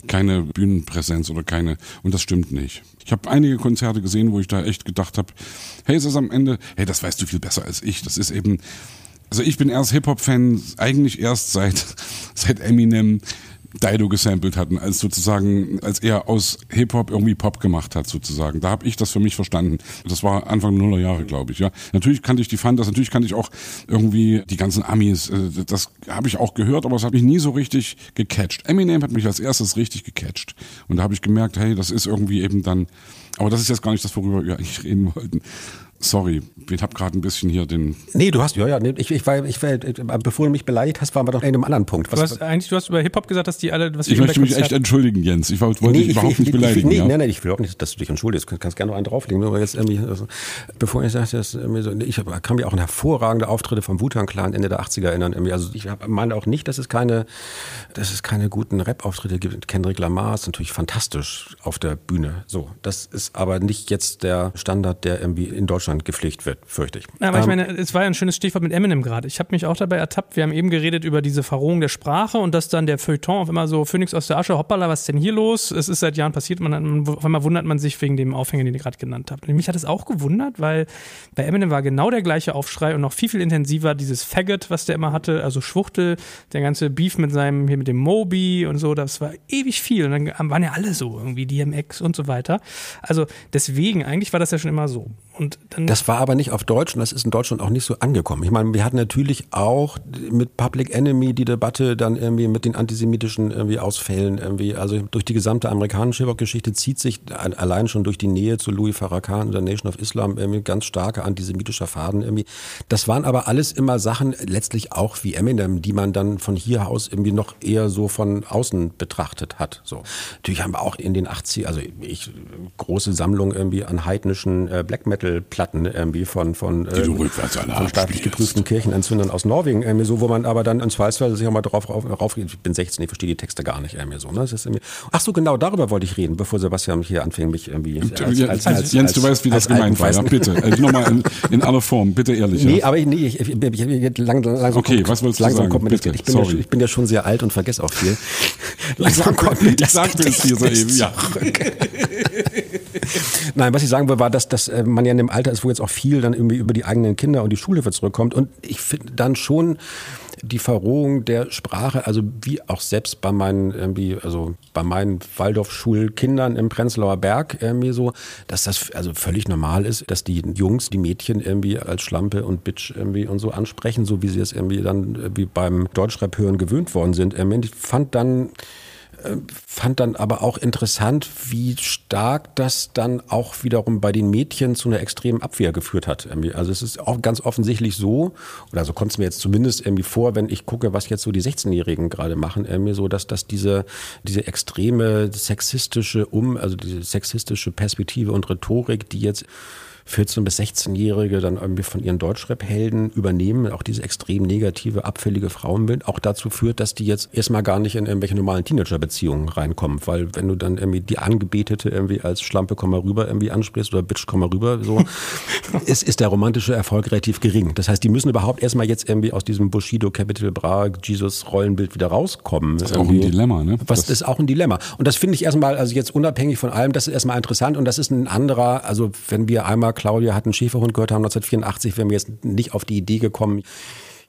keine Bühnenpräsenz oder keine, und das stimmt nicht. Ich habe einige Konzerte gesehen, wo ich da echt gedacht habe, hey, ist das am Ende, hey, das weißt du viel besser als ich. Das ist eben, also ich bin erst Hip-Hop-Fan, eigentlich erst seit, seit Eminem Dido gesampelt hatten, als sozusagen, als er aus Hip-Hop irgendwie Pop gemacht hat, sozusagen. Da habe ich das für mich verstanden. Das war Anfang Nuller Jahre, glaube ich. Ja, Natürlich kannte ich die Fantas, natürlich kannte ich auch irgendwie die ganzen Amis. Äh, das habe ich auch gehört, aber es hat mich nie so richtig gecatcht. Eminem hat mich als erstes richtig gecatcht. Und da habe ich gemerkt, hey, das ist irgendwie eben dann, aber das ist jetzt gar nicht das, worüber wir eigentlich reden wollten. Sorry, ich habe gerade ein bisschen hier den. Nee, du hast, ja, ja, nee, ich, ich, war, ich war, bevor du mich beleidigt hast, waren wir doch in einem anderen Punkt. Was, du hast eigentlich, du hast über Hip-Hop gesagt, dass die alle, was Ich möchte mich echt entschuldigen, Jens. Ich wollte nee, dich überhaupt ich, nicht beleidigen. nee, ja. nee, nee, ich will auch nicht, dass du dich entschuldigst. Du kannst gerne noch einen drauflegen. Aber jetzt irgendwie, also, bevor ich sage, dass irgendwie so, ich kann mich auch an hervorragende Auftritte vom Wutan-Clan Ende der 80er erinnern. Irgendwie. Also ich meine auch nicht, dass es keine, dass es keine guten Rap-Auftritte gibt. Kendrick Lamar ist natürlich fantastisch auf der Bühne. So, das ist aber nicht jetzt der Standard, der irgendwie in Deutschland gepflegt wird fürchte ich. Ja, aber ähm, ich meine, es war ja ein schönes Stichwort mit Eminem gerade. Ich habe mich auch dabei ertappt. Wir haben eben geredet über diese Verrohung der Sprache und dass dann der Feuilleton auf immer so Phoenix aus der Asche, hoppala, was ist denn hier los? Es ist seit Jahren passiert. Man, auf einmal wundert man sich wegen dem Aufhänger, den ihr gerade genannt habt. Und mich hat es auch gewundert, weil bei Eminem war genau der gleiche Aufschrei und noch viel, viel intensiver dieses Faggot, was der immer hatte, also Schwuchtel, der ganze Beef mit seinem, hier mit dem Moby und so, das war ewig viel. Und dann waren ja alle so, irgendwie DMX und so weiter. Also deswegen, eigentlich war das ja schon immer so. Und dann das war aber nicht auf Deutsch und das ist in Deutschland auch nicht so angekommen. Ich meine, wir hatten natürlich auch mit Public Enemy die Debatte dann irgendwie mit den antisemitischen irgendwie Ausfällen irgendwie. Also durch die gesamte amerikanische Hip-Hop-Geschichte zieht sich allein schon durch die Nähe zu Louis Farrakhan und der Nation of Islam irgendwie ganz starker antisemitischer Faden irgendwie. Das waren aber alles immer Sachen, letztlich auch wie Eminem, die man dann von hier aus irgendwie noch eher so von außen betrachtet hat. So. Natürlich haben wir auch in den 80 also ich, große Sammlung irgendwie an heidnischen äh, Black Metal-Platten irgendwie von, von, äh, von staatlich geprüften Kirchenentzündern aus Norwegen, irgendwie so, wo man aber dann im Zweifelsfall sich auch mal drauf rauf, rauf, ich bin 16, ich verstehe die Texte gar nicht irgendwie so. Ne? Das ist irgendwie, ach so, genau, darüber wollte ich reden, bevor Sebastian hier anfing, mich irgendwie als, als, als, Jens, du weißt, wie das gemeint war, ja, bitte. Also nochmal in, in aller Form, bitte ehrlich. Nee, aber ich, nee, ich, ich, ich, lang, langsam Okay, kommt, was wolltest du langsam sagen? Kommt bitte, ich, bin ja, ich bin ja schon sehr alt und vergesse auch viel. langsam kommt mir das Ich sagte es dir soeben, ja. Nein, was ich sagen will, war, dass, dass äh, man ja in dem Alter ist, wo jetzt auch viel dann irgendwie über die eigenen Kinder und die Schulhilfe zurückkommt. Und ich finde dann schon die Verrohung der Sprache, also wie auch selbst bei meinen irgendwie, also bei meinen Waldorfschulkindern im Prenzlauer Berg irgendwie so, dass das also völlig normal ist, dass die Jungs die Mädchen irgendwie als Schlampe und Bitch irgendwie und so ansprechen, so wie sie es irgendwie dann wie beim Deutschrap hören gewöhnt worden sind. Ich fand dann fand dann aber auch interessant, wie stark das dann auch wiederum bei den Mädchen zu einer extremen Abwehr geführt hat. Also es ist auch ganz offensichtlich so, oder so kommt es mir jetzt zumindest irgendwie vor, wenn ich gucke, was jetzt so die 16-Jährigen gerade machen, irgendwie so, dass, dass diese, diese extreme sexistische Um, also diese sexistische Perspektive und Rhetorik, die jetzt 14- bis 16-Jährige dann irgendwie von ihren Deutschrap-Helden übernehmen, auch diese extrem negative, abfällige Frauenbild, auch dazu führt, dass die jetzt erstmal gar nicht in irgendwelche normalen Teenager-Beziehungen reinkommen. Weil wenn du dann irgendwie die Angebetete irgendwie als Schlampe komm mal rüber irgendwie ansprichst oder Bitch komm mal rüber, so, ist, ist der romantische Erfolg relativ gering. Das heißt, die müssen überhaupt erstmal jetzt irgendwie aus diesem Bushido, Capital Bra, Jesus-Rollenbild wieder rauskommen. Das ist irgendwie. auch ein Dilemma, ne? Was das ist auch ein Dilemma. Und das finde ich erstmal, also jetzt unabhängig von allem, das ist erstmal interessant und das ist ein anderer, also wenn wir einmal Claudia hat einen Schäferhund gehört haben 1984, wären wir jetzt nicht auf die Idee gekommen,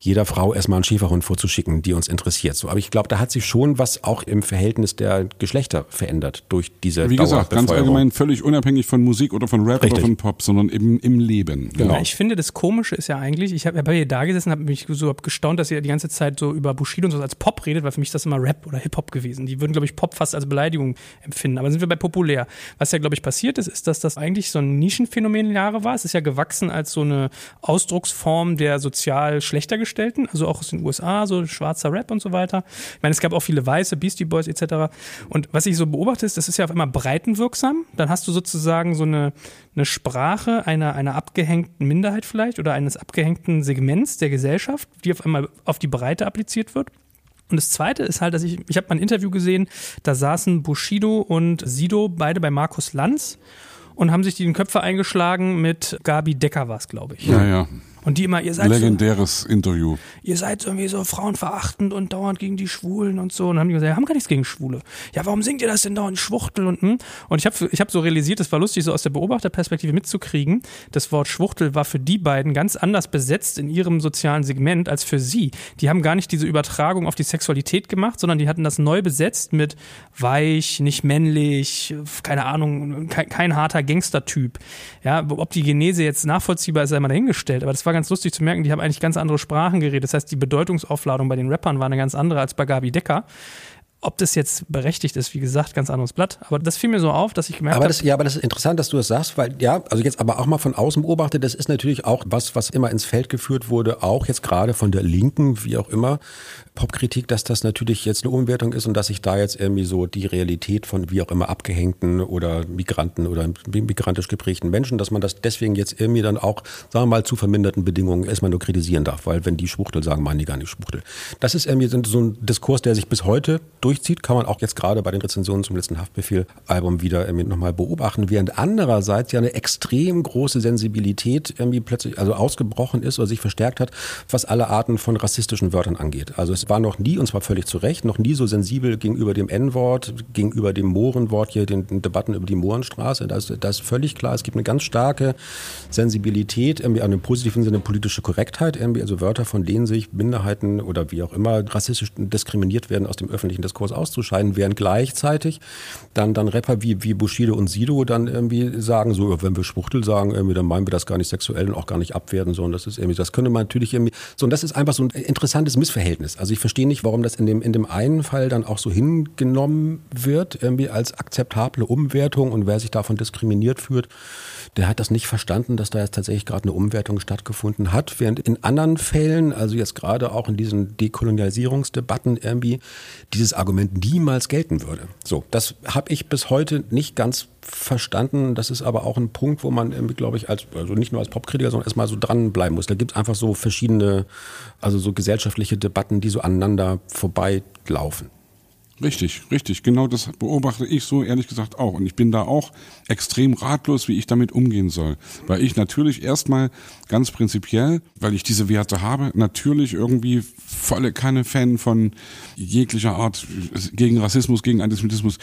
jeder Frau erstmal einen Schäferhund vorzuschicken, die uns interessiert. So, aber ich glaube, da hat sich schon was auch im Verhältnis der Geschlechter verändert durch diese Wie gesagt, ganz allgemein völlig unabhängig von Musik oder von Rap Richtig. oder von Pop, sondern eben im Leben. Genau. Ja, ich finde, das Komische ist ja eigentlich, ich habe hab hier da gesessen, habe mich so hab gestaunt, dass ihr die ganze Zeit so über Bushido und so als Pop redet, weil für mich ist das immer Rap oder Hip-Hop gewesen. Die würden, glaube ich, Pop fast als Beleidigung empfinden. Aber sind wir bei populär. Was ja, glaube ich, passiert ist, ist, dass das eigentlich so ein Nischenphänomen in Jahre war. Es ist ja gewachsen als so eine Ausdrucksform der sozial schlechter gestellten, also auch aus den USA, so schwarzer Rap und so weiter. Ich meine, es gab auch viele weiße Beastie Boys etc. Und was ich so beobachte, ist, das ist ja auf einmal breitenwirksam. Dann hast du sozusagen so eine, eine Sprache einer, einer abgehängten Minderheit vielleicht oder eines abgehängten Segments der Gesellschaft, die auf einmal auf die Breite appliziert wird. Und das Zweite ist halt, dass ich, ich habe mal ein Interview gesehen, da saßen Bushido und Sido beide bei Markus Lanz und haben sich die den Köpfe eingeschlagen mit Gabi Decker war es, glaube ich. Ja, ja. Und die immer, ihr seid Legendäres so, Interview. Ihr seid irgendwie so frauenverachtend und dauernd gegen die Schwulen und so. Und dann haben die gesagt, wir haben gar nichts gegen Schwule. Ja, warum singt ihr das denn dauernd Schwuchtel und hm? Und ich habe ich hab so realisiert, es war lustig, so aus der Beobachterperspektive mitzukriegen. Das Wort Schwuchtel war für die beiden ganz anders besetzt in ihrem sozialen Segment als für sie. Die haben gar nicht diese Übertragung auf die Sexualität gemacht, sondern die hatten das neu besetzt mit weich, nicht männlich, keine Ahnung, kein, kein harter Gangstertyp. Ja, ob die Genese jetzt nachvollziehbar ist, sei mal dahingestellt. Aber das war ganz lustig zu merken, die haben eigentlich ganz andere Sprachen geredet. Das heißt, die Bedeutungsaufladung bei den Rappern war eine ganz andere als bei Gabi Decker. Ob das jetzt berechtigt ist, wie gesagt, ganz anderes Blatt. Aber das fiel mir so auf, dass ich gemerkt habe. Ja, aber das ist interessant, dass du das sagst, weil ja, also jetzt aber auch mal von außen beobachtet, das ist natürlich auch was, was immer ins Feld geführt wurde, auch jetzt gerade von der Linken, wie auch immer, Popkritik, dass das natürlich jetzt eine Umwertung ist und dass sich da jetzt irgendwie so die Realität von wie auch immer abgehängten oder Migranten oder migrantisch geprägten Menschen, dass man das deswegen jetzt irgendwie dann auch, sagen wir mal, zu verminderten Bedingungen erstmal nur kritisieren darf, weil wenn die Schwuchtel sagen, meinen die gar nicht Schwuchtel. Das ist irgendwie so ein Diskurs, der sich bis heute durchzieht, kann man auch jetzt gerade bei den Rezensionen zum letzten Haftbefehl-Album wieder nochmal beobachten, während andererseits ja eine extrem große Sensibilität irgendwie plötzlich, also ausgebrochen ist oder sich verstärkt hat, was alle Arten von rassistischen Wörtern angeht. Also es war noch nie, und zwar völlig zu Recht, noch nie so sensibel gegenüber dem N-Wort, gegenüber dem Mohrenwort hier, den, den, Debatten über die Mohrenstraße. Da ist, da ist völlig klar, es gibt eine ganz starke Sensibilität, irgendwie an dem positiven Sinne politische Korrektheit, irgendwie, also Wörter, von denen sich Minderheiten oder wie auch immer rassistisch diskriminiert werden, aus dem öffentlichen Diskurs auszuscheiden, während gleichzeitig dann, dann Rapper wie, wie Bushido und Sido dann irgendwie sagen, so, wenn wir Schwuchtel sagen, irgendwie, dann meinen wir das gar nicht sexuell und auch gar nicht abwerten, sondern das ist irgendwie, das könnte man natürlich irgendwie, so, und das ist einfach so ein interessantes Missverhältnis. Also ich verstehe nicht, warum das in dem, in dem einen Fall dann auch so hingenommen wird, irgendwie als akzeptable Umwertung und wer sich davon diskriminiert fühlt, der hat das nicht verstanden, dass da jetzt tatsächlich gerade eine Umwertung stattgefunden hat, während in anderen Fällen, also jetzt gerade auch in diesen Dekolonialisierungsdebatten irgendwie, dieses Argument niemals gelten würde. So, das habe ich bis heute nicht ganz verstanden. Das ist aber auch ein Punkt, wo man irgendwie, glaube ich, als, also nicht nur als Popkritiker, sondern erstmal so dranbleiben muss. Da gibt es einfach so verschiedene, also so gesellschaftliche Debatten, die so aneinander vorbeilaufen. Richtig, richtig. Genau das beobachte ich so ehrlich gesagt auch. Und ich bin da auch extrem ratlos, wie ich damit umgehen soll. Weil ich natürlich erstmal ganz prinzipiell, weil ich diese Werte habe, natürlich irgendwie volle keine Fan von jeglicher Art gegen Rassismus, gegen Antisemitismus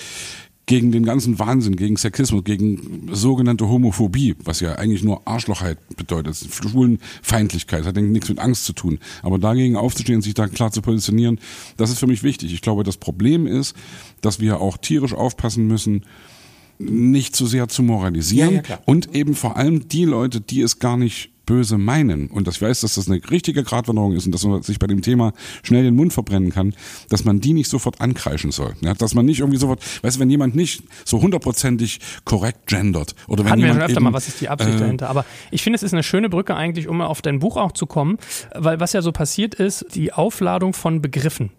gegen den ganzen Wahnsinn, gegen Sexismus, gegen sogenannte Homophobie, was ja eigentlich nur Arschlochheit bedeutet, Schwulenfeindlichkeit, hat nichts mit Angst zu tun. Aber dagegen aufzustehen, sich da klar zu positionieren, das ist für mich wichtig. Ich glaube, das Problem ist, dass wir auch tierisch aufpassen müssen, nicht zu sehr zu moralisieren ja, ja, und eben vor allem die Leute, die es gar nicht böse meinen und ich weiß, dass das eine richtige Gratwanderung ist und dass man sich bei dem Thema schnell den Mund verbrennen kann, dass man die nicht sofort ankreischen soll. Ja, dass man nicht irgendwie sofort, weißt du, wenn jemand nicht so hundertprozentig korrekt gendert oder wenn Hatten jemand wir schon öfter eben, mal, was ist die Absicht äh, dahinter? Aber ich finde, es ist eine schöne Brücke eigentlich, um auf dein Buch auch zu kommen, weil was ja so passiert ist, die Aufladung von Begriffen.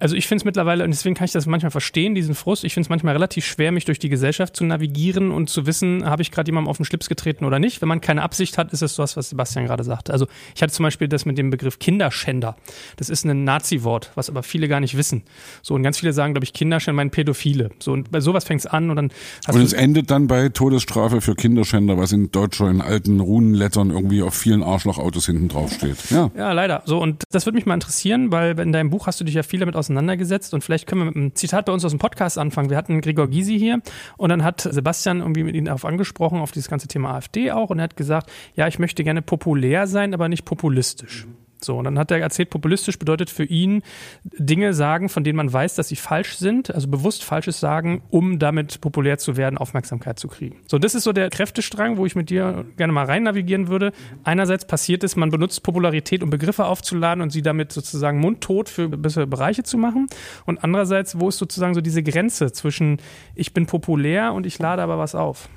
Also ich finde es mittlerweile, und deswegen kann ich das manchmal verstehen, diesen Frust, ich finde es manchmal relativ schwer, mich durch die Gesellschaft zu navigieren und zu wissen, habe ich gerade jemandem auf den Schlips getreten oder nicht. Wenn man keine Absicht hat, ist es sowas, was Sebastian gerade sagte. Also ich hatte zum Beispiel das mit dem Begriff Kinderschänder. Das ist ein Nazi-Wort, was aber viele gar nicht wissen. So und ganz viele sagen, glaube ich, Kinderschänder meinen Pädophile. So und bei sowas fängt es an und dann hast Und es endet dann bei Todesstrafe für Kinderschänder, was in deutscher in alten Runenlettern irgendwie auf vielen Arschlochautos hinten drauf steht. Ja. ja, leider. So und das würde mich mal interessieren, weil in deinem Buch hast du dich ja viel damit auseinandergesetzt und vielleicht können wir mit einem Zitat bei uns aus dem Podcast anfangen. Wir hatten Gregor Gysi hier und dann hat Sebastian irgendwie mit ihm darauf angesprochen, auf dieses ganze Thema AfD auch und er hat gesagt, ja, ich möchte gerne populär sein, aber nicht populistisch. So, und dann hat er erzählt, populistisch bedeutet für ihn Dinge sagen, von denen man weiß, dass sie falsch sind, also bewusst Falsches sagen, um damit populär zu werden, Aufmerksamkeit zu kriegen. So, das ist so der Kräftestrang, wo ich mit dir gerne mal rein navigieren würde. Einerseits passiert es, man benutzt Popularität, um Begriffe aufzuladen und sie damit sozusagen mundtot für bessere Bereiche zu machen. Und andererseits, wo ist sozusagen so diese Grenze zwischen ich bin populär und ich lade aber was auf?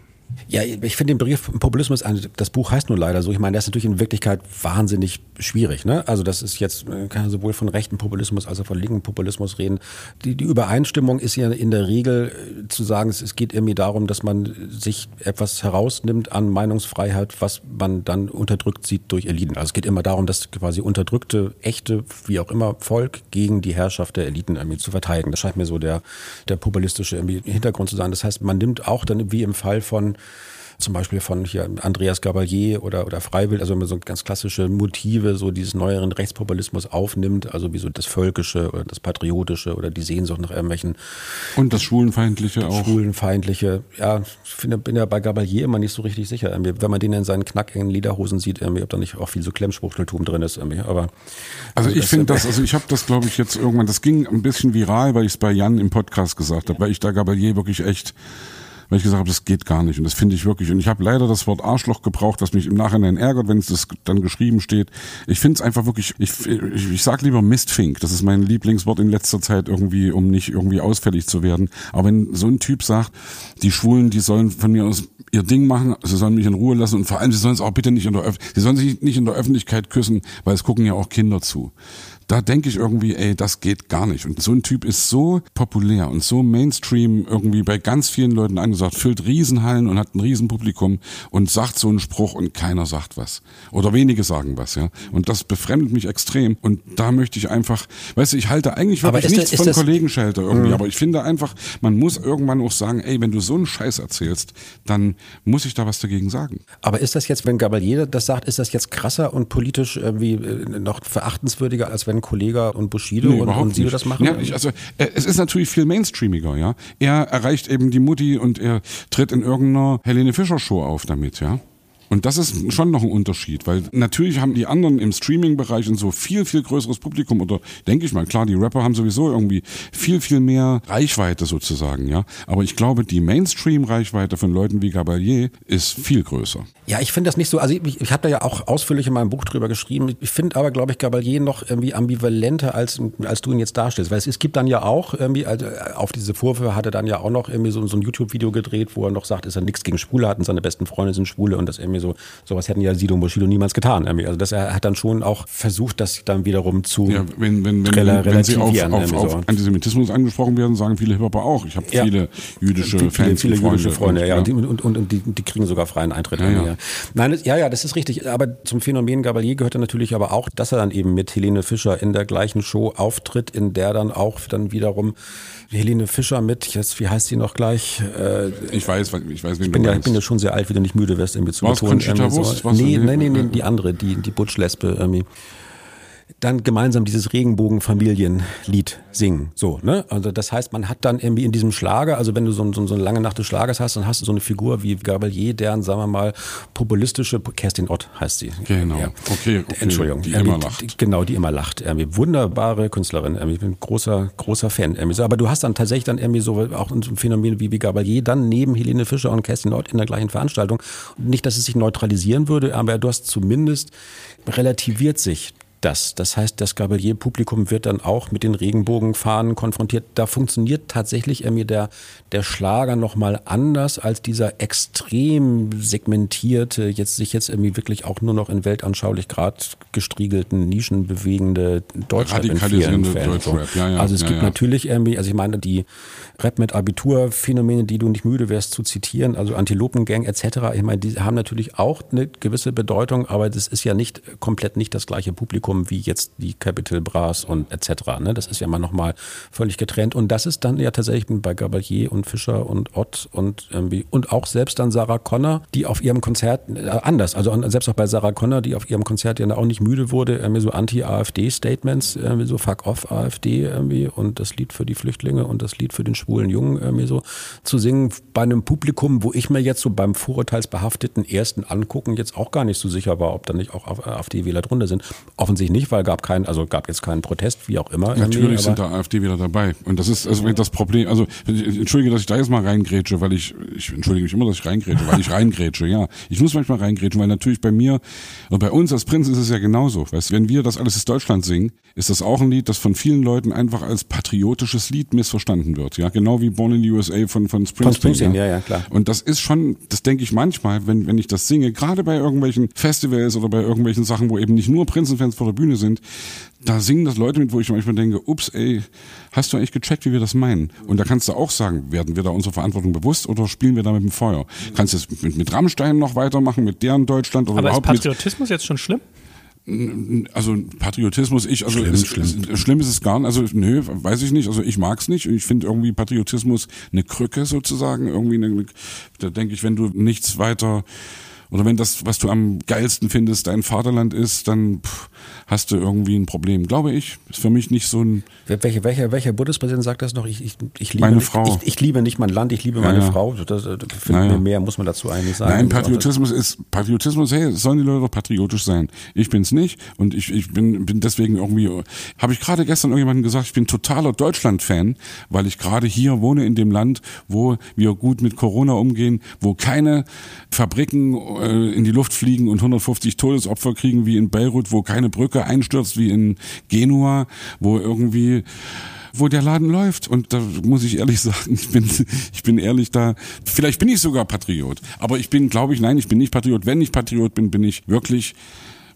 Ja, ich finde den Begriff Populismus, das Buch heißt nur leider so. Ich meine, das ist natürlich in Wirklichkeit wahnsinnig schwierig. Ne? Also das ist jetzt, man kann sowohl von rechten Populismus als auch von linken Populismus reden. Die, die Übereinstimmung ist ja in der Regel äh, zu sagen, es, es geht irgendwie darum, dass man sich etwas herausnimmt an Meinungsfreiheit, was man dann unterdrückt sieht durch Eliten. Also es geht immer darum, dass quasi unterdrückte, echte, wie auch immer, Volk gegen die Herrschaft der Eliten irgendwie zu verteidigen. Das scheint mir so der, der populistische Hintergrund zu sein. Das heißt, man nimmt auch dann, wie im Fall von zum Beispiel von hier Andreas Gabalier oder, oder Freiwild, also wenn man so ganz klassische Motive, so dieses neueren Rechtspopulismus aufnimmt, also wie so das Völkische oder das Patriotische oder die Sehnsucht nach irgendwelchen. Und das Schwulenfeindliche auch. Schwulenfeindliche, ja, ich finde, bin ja bei Gabalier immer nicht so richtig sicher. Wenn man den in seinen knackigen Lederhosen sieht, ob da nicht auch viel so Klemmspruchteltum drin ist. Aber, also, also ich finde das, also ich habe das glaube ich jetzt irgendwann, das ging ein bisschen viral, weil ich es bei Jan im Podcast gesagt habe, weil ich da Gabalier wirklich echt weil ich gesagt habe, das geht gar nicht. Und das finde ich wirklich. Und ich habe leider das Wort Arschloch gebraucht, was mich im Nachhinein ärgert, wenn es das dann geschrieben steht. Ich finde es einfach wirklich, ich, ich, ich sag lieber Mistfink. Das ist mein Lieblingswort in letzter Zeit irgendwie, um nicht irgendwie ausfällig zu werden. Aber wenn so ein Typ sagt, die Schwulen, die sollen von mir aus ihr Ding machen, sie sollen mich in Ruhe lassen und vor allem, sie sollen es auch bitte nicht in der Öf sie sollen sich nicht in der Öffentlichkeit küssen, weil es gucken ja auch Kinder zu da denke ich irgendwie, ey, das geht gar nicht. Und so ein Typ ist so populär und so Mainstream irgendwie bei ganz vielen Leuten angesagt, füllt Riesenhallen und hat ein Riesenpublikum und sagt so einen Spruch und keiner sagt was. Oder wenige sagen was, ja. Und das befremdet mich extrem. Und da möchte ich einfach, weißt du, ich halte eigentlich wirklich nichts das, von Kollegenschelter irgendwie, mhm. aber ich finde einfach, man muss irgendwann auch sagen, ey, wenn du so einen Scheiß erzählst, dann muss ich da was dagegen sagen. Aber ist das jetzt, wenn Gabalier das sagt, ist das jetzt krasser und politisch irgendwie äh, noch verachtenswürdiger, als wenn wenn Kollega und Bushido nee, und, und Sido das machen? Ja, ich, also äh, es ist natürlich viel mainstreamiger, ja. Er erreicht eben die Mutti und er tritt in irgendeiner Helene Fischer Show auf damit, ja. Und das ist schon noch ein Unterschied, weil natürlich haben die anderen im Streaming-Bereich und so viel, viel größeres Publikum oder denke ich mal, klar, die Rapper haben sowieso irgendwie viel, viel mehr Reichweite sozusagen, ja. Aber ich glaube, die Mainstream-Reichweite von Leuten wie Gabalier ist viel größer. Ja, ich finde das nicht so, also ich, ich habe da ja auch ausführlich in meinem Buch drüber geschrieben. Ich finde aber, glaube ich, Gabalier noch irgendwie ambivalenter, als, als du ihn jetzt darstellst. Weil es, es gibt dann ja auch irgendwie, also auf diese Vorwürfe hat er dann ja auch noch irgendwie so, so ein YouTube-Video gedreht, wo er noch sagt, ist er nichts gegen Schwule hat und seine besten Freunde sind Schwule und das irgendwie irgendwie so, sowas hätten ja Sido und Bushido niemals getan. Also das, er hat dann schon auch versucht, das dann wiederum zu ja, wenn, wenn, wenn, wenn, wenn sie auf, auf, auf Antisemitismus angesprochen werden, sagen viele Hip-Hopper auch. Ich habe ja. viele jüdische viele, Fans viele Freunde jüdische Freunde, und, ja, und, und, und, und die, die kriegen sogar freien Eintritt. Ja, ja. Nein, das, ja, ja, das ist richtig. Aber zum Phänomen Gabalier gehört natürlich aber auch, dass er dann eben mit Helene Fischer in der gleichen Show auftritt, in der dann auch dann wiederum Helene Fischer mit, jetzt, wie heißt sie noch gleich? Äh, ich weiß, ich weiß, wen ich bin ja, Ich bin ja schon sehr alt, wie du nicht müde wirst, irgendwie zu betonen. So. Nee, nee, nee, nee, die andere, die, die Butch-Lesbe irgendwie dann gemeinsam dieses Regenbogenfamilienlied singen. So, ne? Also das heißt, man hat dann irgendwie in diesem Schlager, also wenn du so, so, so eine lange Nacht des Schlagers hast, dann hast du so eine Figur wie Gabalier, deren, sagen wir mal, populistische, Kerstin Ott heißt sie. Genau, ja. okay, okay. Entschuldigung. Die immer lacht. Die, genau, die immer lacht. Irgendwie wunderbare Künstlerin. Ich bin ein großer, großer Fan. Irgendwie. Aber du hast dann tatsächlich dann irgendwie so auch ein Phänomen wie, wie Gabalier dann neben Helene Fischer und Kerstin Ott in der gleichen Veranstaltung. Nicht, dass es sich neutralisieren würde, aber du hast zumindest relativiert sich das. Das heißt, das Gabalier-Publikum wird dann auch mit den Regenbogenfahnen konfrontiert. Da funktioniert tatsächlich irgendwie der, der Schlager nochmal anders als dieser extrem segmentierte, jetzt sich jetzt irgendwie wirklich auch nur noch in weltanschaulich grad gestriegelten, nischenbewegende Deutschrap in vielen Fällen. Ja, ja, also es ja, gibt natürlich irgendwie, also ich meine, die Rap mit Abitur-Phänomene, die du nicht müde wärst zu zitieren, also Antilopengang etc., ich meine, die haben natürlich auch eine gewisse Bedeutung, aber das ist ja nicht komplett nicht das gleiche Publikum wie jetzt die Capital Bras und etc. Ne? Das ist ja mal nochmal völlig getrennt. Und das ist dann ja tatsächlich bei Gabalier und Fischer und Ott und irgendwie und auch selbst dann Sarah Connor, die auf ihrem Konzert äh, anders, also selbst auch bei Sarah Connor, die auf ihrem Konzert ja auch nicht müde wurde, irgendwie so Anti-AfD-Statements, irgendwie so Fuck off AfD irgendwie und das Lied für die Flüchtlinge und das Lied für den schwulen Jungen äh, mir so zu singen bei einem Publikum, wo ich mir jetzt so beim vorurteilsbehafteten ersten Angucken jetzt auch gar nicht so sicher war, ob da nicht auch AfD-Wähler drunter sind. Offensichtlich nicht, weil gab keinen, also gab jetzt keinen Protest, wie auch immer. Natürlich sind da AfD-Wähler dabei. Und das ist also das Problem. Also entschuldige, dass ich da jetzt mal reingrätsche, weil ich, ich entschuldige mich immer, dass ich reingrätsche, weil ich reingrätsche, ja. Ich muss manchmal reingrätschen, weil natürlich bei mir und bei uns als Prinz ist es ja genauso. Weißt, wenn wir das alles ist Deutschland singen, ist das auch ein Lied, das von vielen Leuten einfach als patriotisches Lied missverstanden wird. Ja, genau wie Born in the USA von, von Springsteen. Von Springsteen, ja, ja, klar. Und das ist schon, das denke ich manchmal, wenn, wenn ich das singe, gerade bei irgendwelchen Festivals oder bei irgendwelchen Sachen, wo eben nicht nur Prinzenfans vor der Bühne sind, da singen das Leute mit, wo ich manchmal denke, ups, ey, hast du eigentlich gecheckt, wie wir das meinen? Und da kannst du auch sagen, werden wir da unserer Verantwortung bewusst oder spielen wir da mit dem Feuer? Kannst du es mit, mit Rammstein noch weitermachen, mit deren Deutschland oder Aber überhaupt ist Patriotismus mit, jetzt schon schlimm? Also Patriotismus, ich, also Schlimm, es, schlimm. Es, schlimm ist es gar nicht. Also nö, weiß ich nicht. Also ich mag's nicht. Ich finde irgendwie Patriotismus eine Krücke sozusagen. Irgendwie eine, da denke ich, wenn du nichts weiter oder wenn das, was du am geilsten findest, dein Vaterland ist, dann pff, hast du irgendwie ein Problem, glaube ich. Ist für mich nicht so ein. Welcher, welcher, welcher Bundespräsident sagt das noch? Ich, ich, ich liebe Meine nicht, Frau. Ich, ich liebe nicht mein Land, ich liebe meine ja. Frau. Das, das, das Ja, ja. Mehr muss man dazu eigentlich sagen. Nein, Patriotismus ist Patriotismus. Hey, sollen die Leute doch patriotisch sein? Ich bin's nicht und ich, ich bin bin deswegen irgendwie. Habe ich gerade gestern irgendjemandem gesagt, ich bin totaler Deutschland-Fan, weil ich gerade hier wohne in dem Land, wo wir gut mit Corona umgehen, wo keine Fabriken äh, in die Luft fliegen und 150 Todesopfer kriegen wie in Beirut, wo keine Brücke einstürzt wie in Genua, wo irgendwie wo der Laden läuft. Und da muss ich ehrlich sagen, ich bin, ich bin ehrlich da. Vielleicht bin ich sogar Patriot. Aber ich bin, glaube ich, nein, ich bin nicht Patriot. Wenn ich Patriot bin, bin ich wirklich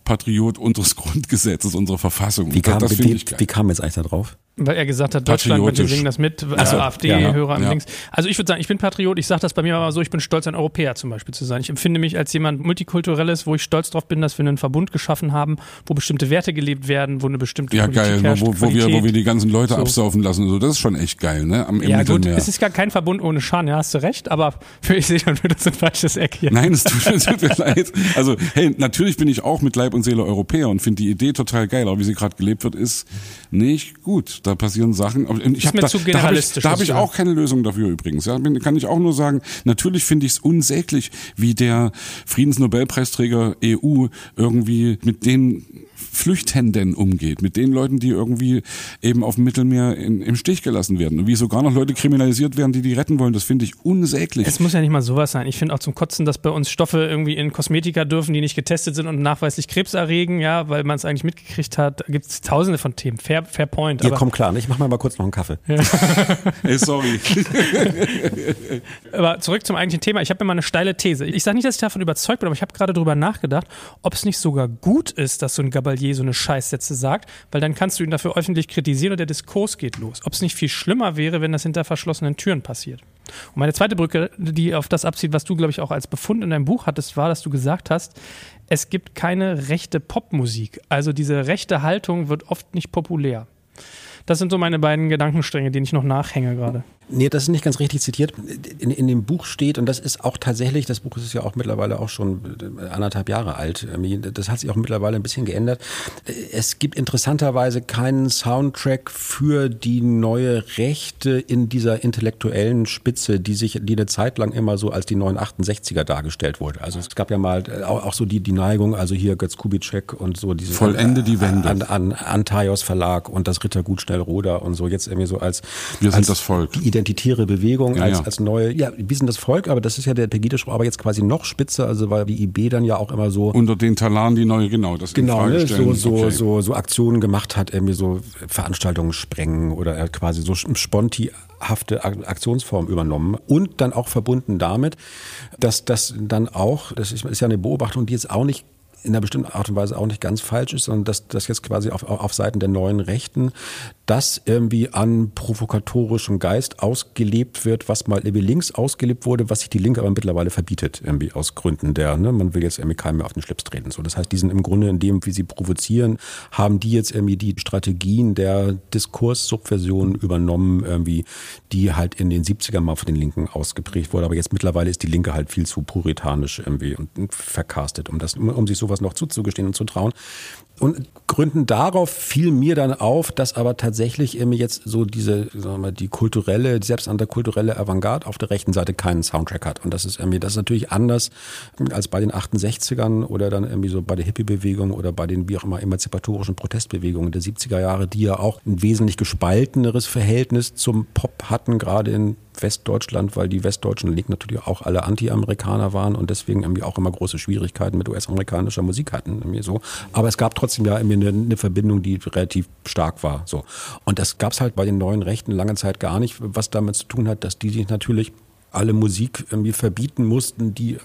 Patriot unseres Grundgesetzes, unserer Verfassung. Wie kam, das wie, ich geil. wie kam jetzt eigentlich da drauf? Weil er gesagt hat, Deutschland, Patriotisch. singen das mit. Also Ja. AfD-Hörer am Ja. Links. Also ich würde sagen, ich bin Patriot. Ich sage das bei mir aber so, ich bin stolz, ein Europäer zum Beispiel zu sein. Ich empfinde mich als jemand Multikulturelles, wo ich stolz drauf bin, dass wir einen Verbund geschaffen haben, wo bestimmte Werte gelebt werden, wo eine bestimmte Ja, Politik geil, ne, herrscht, wo, wo, wir, wo wir die ganzen Leute So. absaufen lassen. So, das ist schon echt geil, ne? Am, Im ja gut, Mittelmeer. es ist gar kein Verbund ohne Scham, ja, hast du recht, aber für ich sehe schon wieder so ein falsches Eck hier. Nein, es tut, es tut mir leid. Also, hey, natürlich bin ich auch mit Leib und Seele Europäer und finde die Idee total geil, aber wie sie gerade gelebt wird, ist nicht gut. Da passieren Sachen. Ich hab mir da, zu da habe ich, generalistisch, da das hab ich auch keine Lösung dafür übrigens. Ja, kann ich auch nur sagen, natürlich finde ich es unsäglich, wie der Friedensnobelpreisträger EU irgendwie mit den Flüchtenden umgeht, mit den Leuten, die irgendwie eben auf dem Mittelmeer in, im Stich gelassen werden. Und wie sogar noch Leute kriminalisiert werden, die die retten wollen, das finde ich unsäglich. Es muss ja nicht mal sowas sein. Ich finde auch zum Kotzen, dass bei uns Stoffe irgendwie in Kosmetika dürfen, die nicht getestet sind und nachweislich Krebs erregen, ja, weil man es eigentlich mitgekriegt hat. Da gibt es tausende von Themen. Fair, fair point. Ihr Aber, kommt klar, ne? ich mach mal mal kurz noch einen Kaffee. Ey, sorry. aber zurück zum eigentlichen Thema. Ich habe immer eine steile These. Ich sage nicht, dass ich davon überzeugt bin, aber ich habe gerade darüber nachgedacht, ob es nicht sogar gut ist, dass so ein Gabalier so eine Scheißsätze sagt, weil dann kannst du ihn dafür öffentlich kritisieren und der Diskurs geht los. Ob es nicht viel schlimmer wäre, wenn das hinter verschlossenen Türen passiert. Und meine zweite Brücke, die auf das abzieht, was du, glaube ich, auch als Befund in deinem Buch hattest, war, dass du gesagt hast, es gibt keine rechte Popmusik. Also diese rechte Haltung wird oft nicht populär. Das sind so meine beiden Gedankenstränge, denen ich noch nachhänge gerade. Nee, das ist nicht ganz richtig zitiert. In, in dem Buch steht, und das ist auch tatsächlich, das Buch ist ja auch mittlerweile auch schon äh, anderthalb Jahre alt. Das hat sich auch mittlerweile ein bisschen geändert. Es gibt interessanterweise keinen Soundtrack für die neue Rechte in dieser intellektuellen Spitze, die sich, die eine Zeit lang immer so als die neuen 68er dargestellt wurde. Also es gab ja mal äh, auch, so die, die Neigung, also hier Götz Kubitschek und so diese Vollende die Wende. an, an Antaios Verlag und das Rittergut Schnellroder und so jetzt irgendwie so als Wir sind als das Volk. Identitäre Bewegung Ja, als, ja. als neue, ja, wir sind das Volk, aber das ist ja der Pegida-Spruch, aber jetzt quasi noch spitzer, also weil die IB dann ja auch immer so Unter den Talaren die neue, genau, das Genau, ne, so, so, Okay. so, so Aktionen gemacht hat, irgendwie so Veranstaltungen sprengen oder er hat quasi so spontihafte Ak- Aktionsform übernommen und dann auch verbunden damit, dass das dann auch, das ist, ist ja eine Beobachtung, die jetzt auch nicht in einer bestimmten Art und Weise auch nicht ganz falsch ist, sondern dass das jetzt quasi auf, auf Seiten der neuen Rechten das irgendwie an provokatorischem Geist ausgelebt wird, was mal irgendwie links ausgelebt wurde, was sich die Linke aber mittlerweile verbietet, irgendwie aus Gründen der, ne, man will jetzt irgendwie keinem mehr auf den Schlips treten. So, das heißt, die sind im Grunde in dem, wie sie provozieren, haben die jetzt irgendwie die Strategien der Diskurssubversion übernommen, irgendwie, die halt in den 70ern mal von den Linken ausgeprägt wurde. Aber jetzt mittlerweile ist die Linke halt viel zu puritanisch irgendwie und vercastet, um das, um sich sowas noch zuzugestehen und zu trauen. Und Gründen darauf fiel mir dann auf, dass aber tatsächlich irgendwie jetzt so diese, sagen wir mal, die kulturelle, die selbsternannte kulturelle Avantgarde auf der rechten Seite keinen Soundtrack hat. Und das ist irgendwie, das ist natürlich anders als bei den 68ern oder dann irgendwie so bei der Hippie-Bewegung oder bei den wie auch immer emanzipatorischen Protestbewegungen der 70er Jahre, die ja auch ein wesentlich gespalteneres Verhältnis zum Pop hatten, gerade in Westdeutschland, weil die westdeutschen Linken natürlich auch alle Anti-Amerikaner waren und deswegen irgendwie auch immer große Schwierigkeiten mit US-amerikanischer Musik hatten. Irgendwie so. Aber es gab trotzdem ja irgendwie eine, eine Verbindung, die relativ stark war. So. Und das gab es halt bei den neuen Rechten lange Zeit gar nicht, was damit zu tun hat, dass die sich natürlich alle Musik irgendwie verbieten mussten, die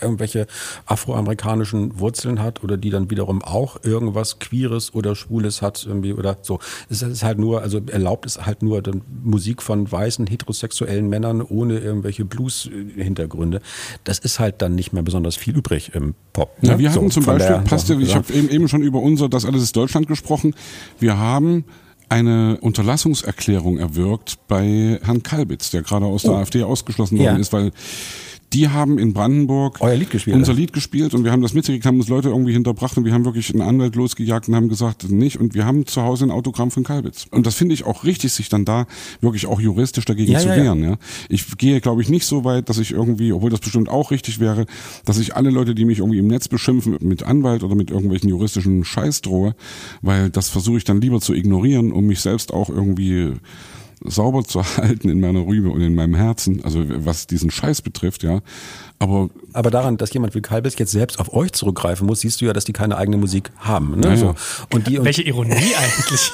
irgendwelche afroamerikanischen Wurzeln hat oder die dann wiederum auch irgendwas Queeres oder Schwules hat irgendwie oder so. Es ist halt nur, also erlaubt ist halt nur Musik von weißen heterosexuellen Männern ohne irgendwelche Blues-Hintergründe. Das ist halt dann nicht mehr besonders viel übrig im Pop. Ne? Ja, wir hatten so, zum Beispiel, passt ja, ich habe eben, eben schon über unser Das alles ist Deutschland gesprochen. Wir haben eine Unterlassungserklärung erwirkt bei Herrn Kalbitz, der gerade aus der oh. AfD ausgeschlossen worden ja. ist, weil die haben in Brandenburg Euer Lied gespielt, unser Lied gespielt und wir haben das mitgekriegt, haben uns Leute irgendwie hinterbracht und wir haben wirklich einen Anwalt losgejagt und haben gesagt, nicht und wir haben zu Hause ein Autogramm von Kalbitz. Und das finde ich auch richtig, sich dann da wirklich auch juristisch dagegen ja, zu ja, wehren. Ja. ja. Ich gehe, glaube ich, nicht so weit, dass ich irgendwie, obwohl das bestimmt auch richtig wäre, dass ich alle Leute, die mich irgendwie im Netz beschimpfen, mit Anwalt oder mit irgendwelchen juristischen Scheiß drohe, weil das versuche ich dann lieber zu ignorieren, um mich selbst auch irgendwie sauber zu halten in meiner Rübe und in meinem Herzen, also was diesen Scheiß betrifft, ja. Aber, aber daran, dass jemand wie Kalbis jetzt selbst auf euch zurückgreifen muss, siehst du ja, dass die keine eigene Musik haben. Ne? Ja, so. und die, und Welche Ironie eigentlich?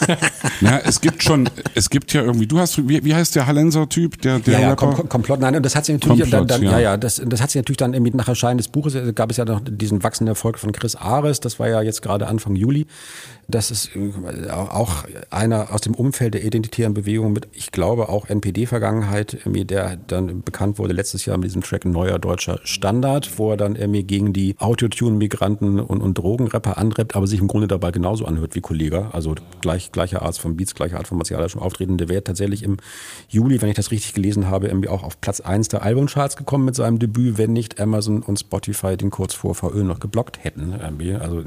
ja, es gibt schon, es gibt ja irgendwie, du hast, wie, wie heißt der Hallenser-Typ, der, der ja, ja, Rapper? Kom Komplott, nein, und das hat sich natürlich Komplott, dann, dann, ja. ja, das, das hat sich natürlich dann irgendwie nach Erscheinen des Buches, äh, gab es ja noch diesen wachsenden Erfolg von Chris Ares, das war ja jetzt gerade Anfang Juli. Das ist äh, auch einer aus dem Umfeld der identitären Bewegung mit, ich glaube, auch NPD-Vergangenheit, der dann bekannt wurde letztes Jahr mit diesem Track Neuer Deutscher Standard, wo er dann irgendwie gegen die Autotune-Migranten und, und Drogenrapper anrappt, aber sich im Grunde dabei genauso anhört wie Kollega. Also gleich, gleiche Art von Beats, gleiche Art von martialischem Auftreten. Der wäre tatsächlich im Juli, wenn ich das richtig gelesen habe, irgendwie auch auf Platz 1 der Albumcharts gekommen mit seinem Debüt, wenn nicht Amazon und Spotify den kurz vor VÖ noch geblockt hätten irgendwie, also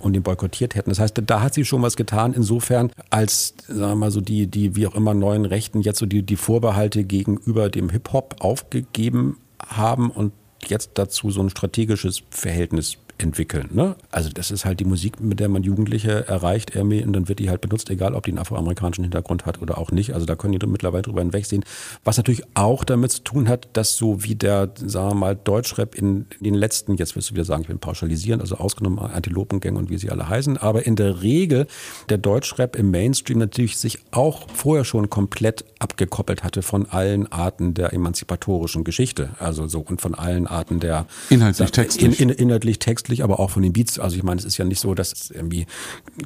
und den boykottiert hätten. Das heißt, da hat sie schon was getan, insofern, als, sagen wir mal so, die, die wie auch immer neuen Rechten jetzt so die, die Vorbehalte gegenüber dem Hip-Hop aufgegeben haben und jetzt dazu so ein strategisches Verhältnis entwickeln. Ne? Also das ist halt die Musik, mit der man Jugendliche erreicht irgendwie und dann wird die halt benutzt, egal ob die einen afroamerikanischen Hintergrund hat oder auch nicht. Also da können die mittlerweile drüber hinwegsehen. Was natürlich auch damit zu tun hat, dass so wie der, sagen wir mal, Deutschrap in, in den letzten, jetzt wirst du wieder sagen, ich will pauschalisieren, also ausgenommen Antilopengänge und wie sie alle heißen, aber in der Regel der Deutschrap im Mainstream natürlich sich auch vorher schon komplett abgekoppelt hatte von allen Arten der emanzipatorischen Geschichte. Also so und von allen Arten der inhaltlich textlich. In, in, inhaltlich textlich textlich, aber auch von den Beats. Also ich meine, es ist ja nicht so, dass es irgendwie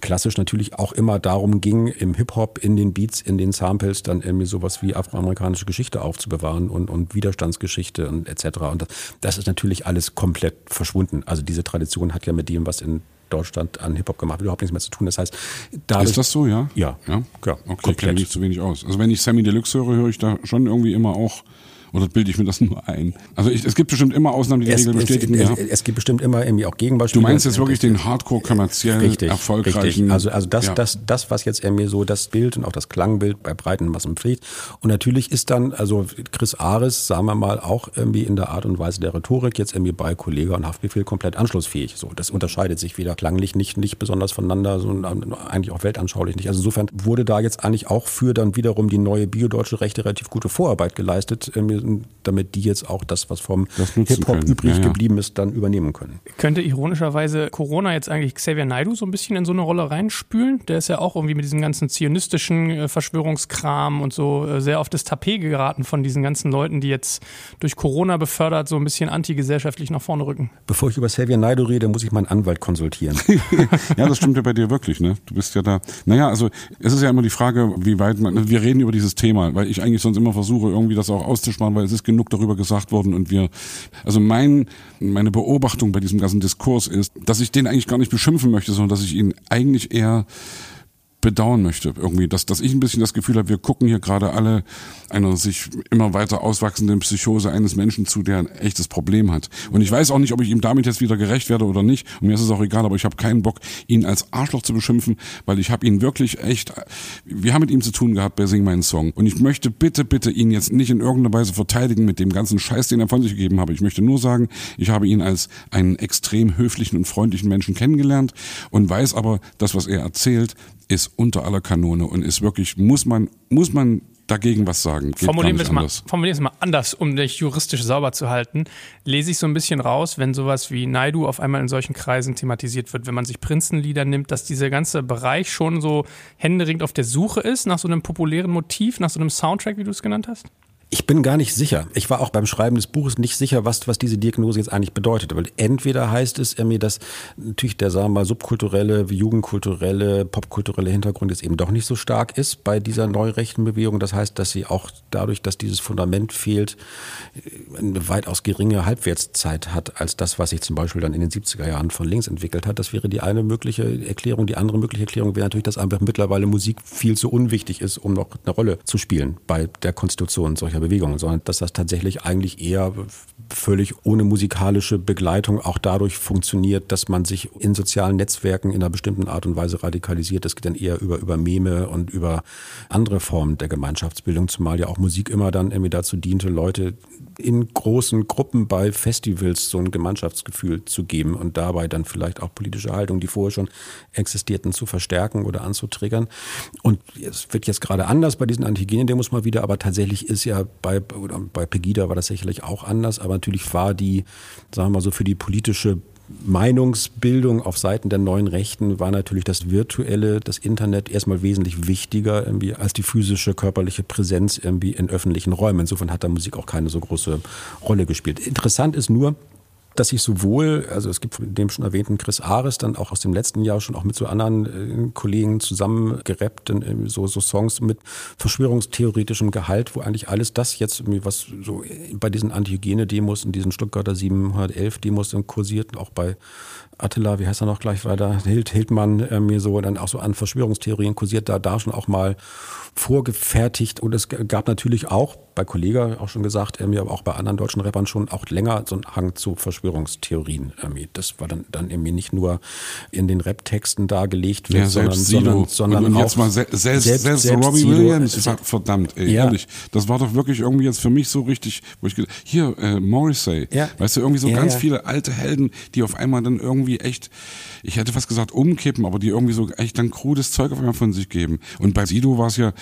klassisch natürlich auch immer darum ging, im Hip-Hop, in den Beats, in den Samples dann irgendwie sowas wie afroamerikanische Geschichte aufzubewahren und, und Widerstandsgeschichte und etc. Und das, das ist natürlich alles komplett verschwunden. Also diese Tradition hat ja mit dem, was in Deutschland an Hip-Hop gemacht, überhaupt nichts mehr zu tun. Das heißt, dadurch, Ist das so, ja? Ja. Ja, ja okay, komplett. Ich zu wenig aus. Also wenn ich Sammy Deluxe höre, höre ich da schon irgendwie immer auch oder bilde ich mir das nur ein? Also ich, es gibt bestimmt immer Ausnahmen, die die es, Regel bestätigen. Es, ja. es, es, gibt bestimmt immer irgendwie auch Gegenbeispiele. Du meinst jetzt wirklich den hardcore kommerziell richtig, erfolgreichen. Richtig. Also, also das, ja. das, das, was jetzt irgendwie so das Bild und auch das Klangbild bei breiten Massen pflegt. Und natürlich ist dann, also Chris Ares, sagen wir mal, auch irgendwie in der Art und Weise der Rhetorik jetzt irgendwie bei Kollege und Haftbefehl komplett anschlussfähig. So, das unterscheidet sich wieder klanglich nicht, nicht besonders voneinander, sondern eigentlich auch weltanschaulich nicht. Also insofern wurde da jetzt eigentlich auch für dann wiederum die neue biodeutsche Rechte relativ gute Vorarbeit geleistet, damit die jetzt auch das, was vom Hip-Hop übrig ja, ja. geblieben ist, dann übernehmen können. Könnte ironischerweise Corona jetzt eigentlich Xavier Naidu so ein bisschen in so eine Rolle reinspülen? Der ist ja auch irgendwie mit diesem ganzen zionistischen äh, Verschwörungskram und so äh, sehr auf das Tapet geraten von diesen ganzen Leuten, die jetzt durch Corona befördert so ein bisschen antigesellschaftlich nach vorne rücken. Bevor ich über Xavier Naidu rede, muss ich meinen Anwalt konsultieren. ja, das stimmt ja bei dir wirklich, ne? Du bist ja da. Naja, also es ist ja immer die Frage, wie weit man. Wir reden über dieses Thema, weil ich eigentlich sonst immer versuche, irgendwie das auch auszusparen, weil es ist genug darüber gesagt worden und wir, also mein, meine Beobachtung bei diesem ganzen Diskurs ist, dass ich den eigentlich gar nicht beschimpfen möchte, sondern dass ich ihn eigentlich eher bedauern möchte. Irgendwie, dass, dass ich ein bisschen das Gefühl habe, wir gucken hier gerade alle einer sich immer weiter auswachsenden Psychose eines Menschen zu, der ein echtes Problem hat. Und ich weiß auch nicht, ob ich ihm damit jetzt wieder gerecht werde oder nicht. Und mir ist es auch egal, aber ich habe keinen Bock, ihn als Arschloch zu beschimpfen, weil ich habe ihn wirklich echt, wir haben mit ihm zu tun gehabt bei Sing meinen Song. Und ich möchte bitte, bitte ihn jetzt nicht in irgendeiner Weise verteidigen mit dem ganzen Scheiß, den er von sich gegeben habe. Ich möchte nur sagen, ich habe ihn als einen extrem höflichen und freundlichen Menschen kennengelernt und weiß aber, das, was er erzählt, ist unter aller Kanone und ist wirklich, muss man, muss man dagegen was sagen. Geht formulieren wir es mal, formulieren wir es mal anders, um dich juristisch sauber zu halten. Lese ich so ein bisschen raus, wenn sowas wie Naidu auf einmal in solchen Kreisen thematisiert wird, wenn man sich Prinzenlieder nimmt, dass dieser ganze Bereich schon so händeringend auf der Suche ist nach so einem populären Motiv, nach so einem Soundtrack, wie du es genannt hast? Ich bin gar nicht sicher. Ich war auch beim Schreiben des Buches nicht sicher, was, was diese Diagnose jetzt eigentlich bedeutet. Weil entweder heißt es irgendwie, dass natürlich der, sagen wir mal, subkulturelle, jugendkulturelle, popkulturelle Hintergrund jetzt eben doch nicht so stark ist bei dieser neurechten Bewegung. Das heißt, dass sie auch dadurch, dass dieses Fundament fehlt, eine weitaus geringe Halbwertszeit hat als das, was sich zum Beispiel dann in den 70er Jahren von links entwickelt hat. Das wäre die eine mögliche Erklärung. Die andere mögliche Erklärung wäre natürlich, dass einfach mittlerweile Musik viel zu unwichtig ist, um noch eine Rolle zu spielen bei der Konstitution solcher Bewegung, sondern dass das tatsächlich eigentlich eher völlig ohne musikalische Begleitung auch dadurch funktioniert, dass man sich in sozialen Netzwerken in einer bestimmten Art und Weise radikalisiert. Das geht dann eher über, über Meme und über andere Formen der Gemeinschaftsbildung, zumal ja auch Musik immer dann irgendwie dazu diente, Leute in großen Gruppen bei Festivals so ein Gemeinschaftsgefühl zu geben und dabei dann vielleicht auch politische Haltungen, die vorher schon existierten, zu verstärken oder anzutriggern. Und es wird jetzt gerade anders bei diesen Antigen-Demos mal wieder, aber tatsächlich ist ja bei, bei Pegida war das sicherlich auch anders, aber natürlich war die, sagen wir mal so, für die politische Meinungsbildung auf Seiten der neuen Rechten war natürlich das Virtuelle, das Internet erstmal wesentlich wichtiger irgendwie als die physische körperliche Präsenz irgendwie in öffentlichen Räumen. Insofern hat da Musik auch keine so große Rolle gespielt. Interessant ist nur, dass ich sowohl, also es gibt von dem schon erwähnten Chris Ares dann auch aus dem letzten Jahr schon auch mit so anderen äh, Kollegen zusammen gerappt, äh, so, so Songs mit verschwörungstheoretischem Gehalt, wo eigentlich alles das jetzt irgendwie was so bei diesen Antihygiene-Demos in diesen Stuttgarter 711 Demos kursiert, auch bei Attila, wie heißt er noch gleich weiter, Hild, Hildmann äh, mir so dann auch so an Verschwörungstheorien kursiert, da, da schon auch mal vorgefertigt und es gab natürlich auch bei Kollega auch schon gesagt, irgendwie, aber auch bei anderen deutschen Rappern schon auch länger so ein Hang zu Verschwörungstheorien. Irgendwie. Das war dann, dann irgendwie nicht nur in den Rap-Texten dargelegt wird, ja, sondern, sondern, sondern und, und jetzt mal se selbst, selbst, selbst, selbst Robbie Sido, Williams, äh, verdammt, ey, ja. ehrlich, das war doch wirklich irgendwie jetzt für mich so richtig, wo ich gedacht, hier, äh, Morrissey, ja. weißt du, irgendwie so ganz viele alte Helden, die auf einmal dann irgendwie echt, ich hätte fast gesagt umkippen, aber die irgendwie so echt dann krudes Zeug auf einmal von sich geben. Und bei Sido war es ja,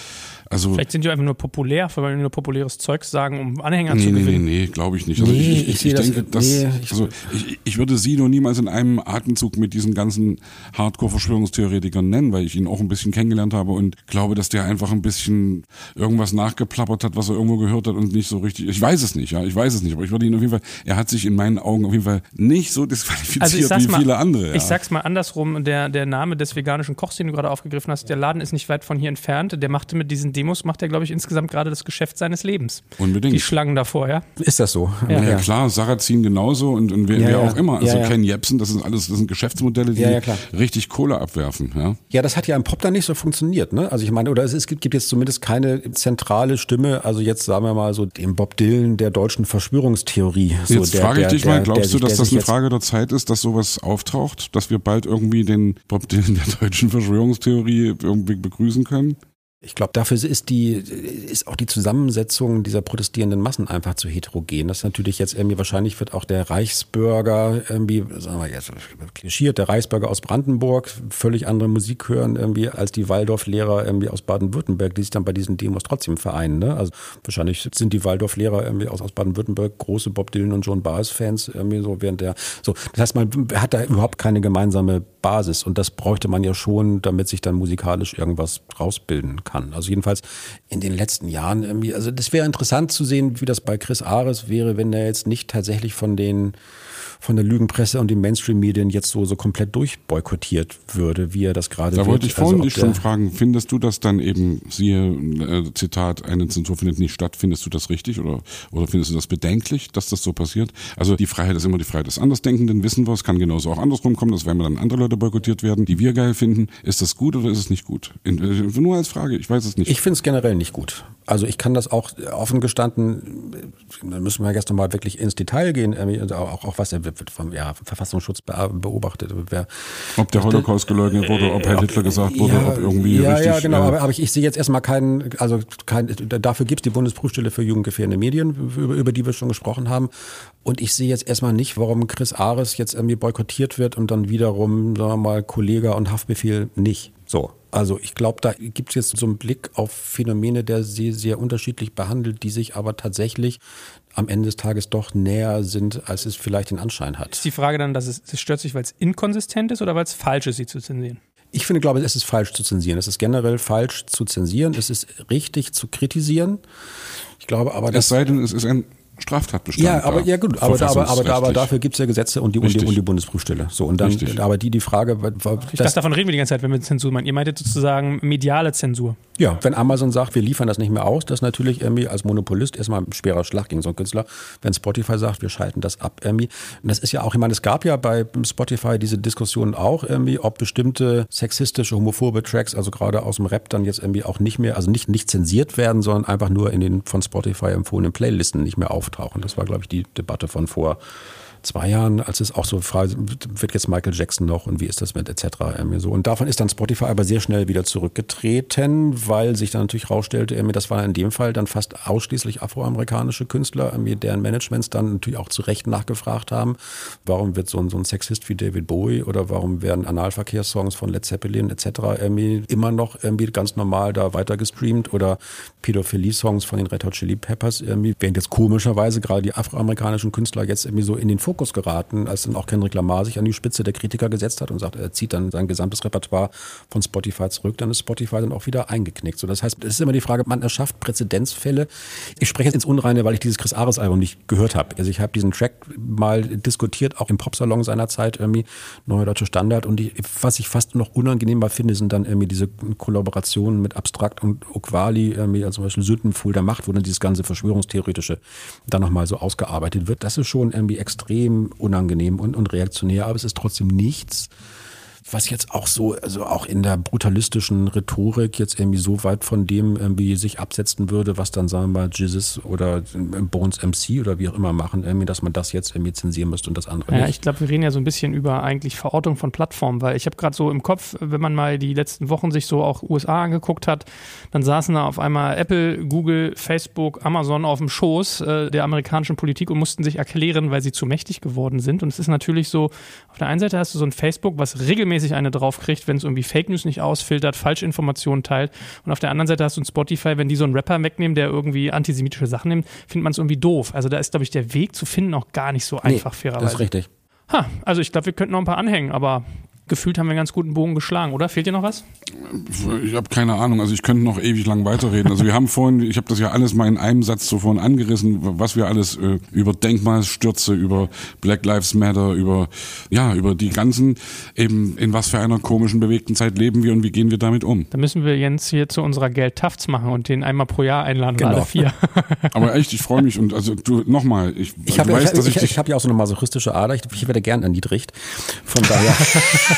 also Vielleicht sind die einfach nur populär, weil die nur populäres Zeug sagen, um Anhänger nee, zu gewinnen. Nee, nee, nee, glaube ich nicht. Also nee, ich, ich, ich, ich denke, das, nee, also ich, ich würde Sido niemals in einem Atemzug mit diesen ganzen Hardcore-Verschwörungstheoretikern nennen, weil ich ihn auch ein bisschen kennengelernt habe und glaube, dass der einfach ein bisschen irgendwas nachgeplappert hat, was er irgendwo gehört hat und nicht so richtig. Ich weiß es nicht, ja, ich weiß es nicht, aber ich würde ihn auf jeden Fall, er hat sich in meinen Augen auf jeden Fall nicht so disqualifiziert also wie mal, viele andere. Ja. Ich sag's mal andersrum, der, der Name des veganischen Kochs, den du gerade aufgegriffen hast, der Laden ist nicht weit von hier entfernt. Der machte mit diesen Demos, macht er, glaube ich, insgesamt gerade das Geschäft seines Lebens. Unbedingt. Die Schlangen davor, ja. Ist das so? Ja, ja klar, Sarrazin genauso und, und wer, ja, wer auch immer. Also Ken Jebsen, das sind alles, das sind Geschäftsmodelle, die richtig Kohle abwerfen. Ja? ja, das hat ja im Pop dann nicht so funktioniert. Ne? Also ich meine, oder es, es gibt, gibt jetzt zumindest keine zentrale Stimme, also jetzt sagen wir mal so dem Bob Dylan der deutschen Verschwörungstheorie. So jetzt der, frage ich dich der, mal, glaubst der, du, dass das eine Frage der Zeit ist, dass sowas auftaucht, dass wir bald irgendwie den Bob Dylan der deutschen Verschwörungstheorie irgendwie begrüßen können? Ich glaube, dafür ist die, ist auch die Zusammensetzung dieser protestierenden Massen einfach zu heterogen. Das ist natürlich jetzt irgendwie, wahrscheinlich wird auch der Reichsbürger irgendwie, sagen wir jetzt, klischiert, der Reichsbürger aus Brandenburg völlig andere Musik hören irgendwie als die Waldorflehrer irgendwie aus Baden-Württemberg, die sich dann bei diesen Demos trotzdem vereinen. Ne? Also wahrscheinlich sind die Waldorflehrer irgendwie aus, aus Baden-Württemberg große Bob Dylan und John Baez Fans irgendwie so während der, so. Das heißt, man hat da überhaupt keine gemeinsame Basis und das bräuchte man ja schon, damit sich dann musikalisch irgendwas rausbilden kann. Also jedenfalls in den letzten Jahren irgendwie, also das wäre interessant zu sehen, wie das bei Chris Ares wäre, wenn er jetzt nicht tatsächlich von den von der Lügenpresse und den Mainstream-Medien jetzt so, so komplett durchboykottiert würde, wie er das gerade Da wollte ich vorhin also, dich schon fragen, findest du das dann eben, siehe, äh, Zitat, eine Zensur findet nicht statt, findest du das richtig oder, oder findest du das bedenklich, dass das so passiert? Also die Freiheit ist immer die Freiheit des Andersdenkenden, wissen wir, es kann genauso auch andersrum kommen, dass wenn dann andere Leute boykottiert werden, die wir geil finden, ist das gut oder ist es nicht gut? In, äh, nur als Frage, ich weiß es nicht. Ich finde es generell nicht gut. Also ich kann das auch offen gestanden, dann müssen wir jetzt nochmal wirklich ins Detail gehen, auch, auch was der vom ja, Verfassungsschutz beobachtet wer. Ob der Holocaust geleugnet wurde, ob Herr Hitler gesagt wurde, ja, ob irgendwie ja, richtig. Ja, genau, aber, aber ich, ich sehe jetzt erstmal keinen, also kein, dafür gibt es die Bundesprüfstelle für jugendgefährdende Medien, über, über die wir schon gesprochen haben. Und ich sehe jetzt erstmal nicht, warum Chris Ares jetzt irgendwie boykottiert wird und dann wiederum, sagen wir mal, Kollege und Haftbefehl nicht. So, also ich glaube, da gibt es jetzt so einen Blick auf Phänomene, der sie sehr unterschiedlich behandelt, die sich aber tatsächlich am Ende des Tages doch näher sind, als es vielleicht den Anschein hat. Ist die Frage dann, dass es, es stört sich, weil es inkonsistent ist oder weil es falsch ist, sie zu zensieren? Ich finde, glaube, es ist falsch zu zensieren. Es ist generell falsch zu zensieren. Es ist richtig zu kritisieren. Ich glaube aber, dass. Es sei denn, es ist ein Straftatbestand. Ja, aber ja gut, aber, aber, aber, aber dafür gibt es ja Gesetze und die, und die, und die Bundesprüfstelle. So und dann, Richtig. aber die die Frage, Ich dachte, davon reden wir die ganze Zeit, wenn wir Zensur meinen. Ihr meintet sozusagen mediale Zensur. ja, wenn Amazon sagt, wir liefern das nicht mehr aus, das ist natürlich irgendwie als Monopolist erstmal ein schwerer Schlag gegen so einen Künstler. Wenn Spotify sagt, wir schalten das ab irgendwie, und das ist ja auch, ich meine, es gab ja bei Spotify diese Diskussion auch irgendwie, ob bestimmte sexistische, homophobe Tracks, also gerade aus dem Rap dann jetzt irgendwie auch nicht mehr, also nicht nicht zensiert werden, sondern einfach nur in den von Spotify empfohlenen Playlisten nicht mehr auftauchen. Das war, glaube ich, die Debatte von vor zwei Jahren, als es auch so frei wird jetzt Michael Jackson noch und wie ist das mit etc. so. Und davon ist dann Spotify aber sehr schnell wieder zurückgetreten, weil sich dann natürlich rausstellte, irgendwie, das waren in dem Fall dann fast ausschließlich afroamerikanische Künstler, deren Managements dann natürlich auch zu Recht nachgefragt haben, warum wird so ein, so ein Sexist wie David Bowie oder warum werden Analverkehrssongs von Led Zeppelin etc. immer noch ganz normal da weiter gestreamt oder Pädophilie-Songs von den Red Hot Chili Peppers während jetzt komischerweise gerade die afroamerikanischen Künstler jetzt irgendwie so in den Fokus geraten, als dann auch Kendrick Lamar sich an die Spitze der Kritiker gesetzt hat und sagt, er zieht dann sein gesamtes Repertoire von Spotify zurück, dann ist Spotify dann auch wieder eingeknickt. So, das heißt, es ist immer die Frage, man erschafft Präzedenzfälle. Ich spreche jetzt ins Unreine, weil ich dieses Chris Ares Album nicht gehört habe. Also ich habe diesen Track mal diskutiert, auch im Popsalon seiner Zeit irgendwie, Neue Deutsche Standard. Und ich, was ich fast noch unangenehmer finde, sind dann irgendwie diese Kollaborationen mit Abstrakt und Okwali, irgendwie, also zum Beispiel Sündenfuhl der Macht, wo dann dieses ganze Verschwörungstheoretische dann nochmal so ausgearbeitet wird. Das ist schon irgendwie extrem unangenehm und, und reaktionär, aber es ist trotzdem nichts, was jetzt auch so, also auch in der brutalistischen Rhetorik jetzt irgendwie so weit von dem irgendwie sich absetzen würde, was dann sagen wir mal Jesus oder Bones MC oder wie auch immer machen, irgendwie, dass man das jetzt irgendwie zensieren müsste und das andere Ja, nicht. ich glaube, wir reden ja so ein bisschen über eigentlich Verortung von Plattformen, weil ich habe gerade so im Kopf, wenn man mal die letzten Wochen sich so auch USA angeguckt hat, dann saßen da auf einmal Apple, Google, Facebook, Amazon auf dem Schoß äh, der amerikanischen Politik und mussten sich erklären, weil sie zu mächtig geworden sind. Und es ist natürlich so, auf der einen Seite hast du so ein Facebook, was regelmäßig eine draufkriegt, wenn es irgendwie Fake News nicht ausfiltert, Falschinformationen teilt. Und auf der anderen Seite hast du ein Spotify, wenn die so einen Rapper wegnehmen, der irgendwie antisemitische Sachen nimmt, findet man es irgendwie doof. Also da ist, glaube ich, der Weg zu finden auch gar nicht so einfach, fairerweise. das ist richtig. Ha, also ich glaube, wir könnten noch ein paar anhängen, aber gefühlt haben wir einen ganz guten Bogen geschlagen, oder? Fehlt dir noch was? Ich habe keine Ahnung, also ich könnte noch ewig lang weiterreden. Also wir haben vorhin, ich habe das ja alles mal in einem Satz so vorhin angerissen, was wir alles äh, über Denkmalstürze, über Black Lives Matter, über ja, über die ganzen eben in was für einer komischen bewegten Zeit leben wir und wie gehen wir damit um. Da müssen wir Jens hier zu unserer Geld-Tafts machen und den einmal pro Jahr einladen, Genau. alle vier. Aber echt, ich freue mich und also du nochmal, ich, Ich habe du weißt, ich, dass ich, ich, dich ich hab ja auch so eine masochistische Ader, ich, ich werde gern erniedrigt. Von daher,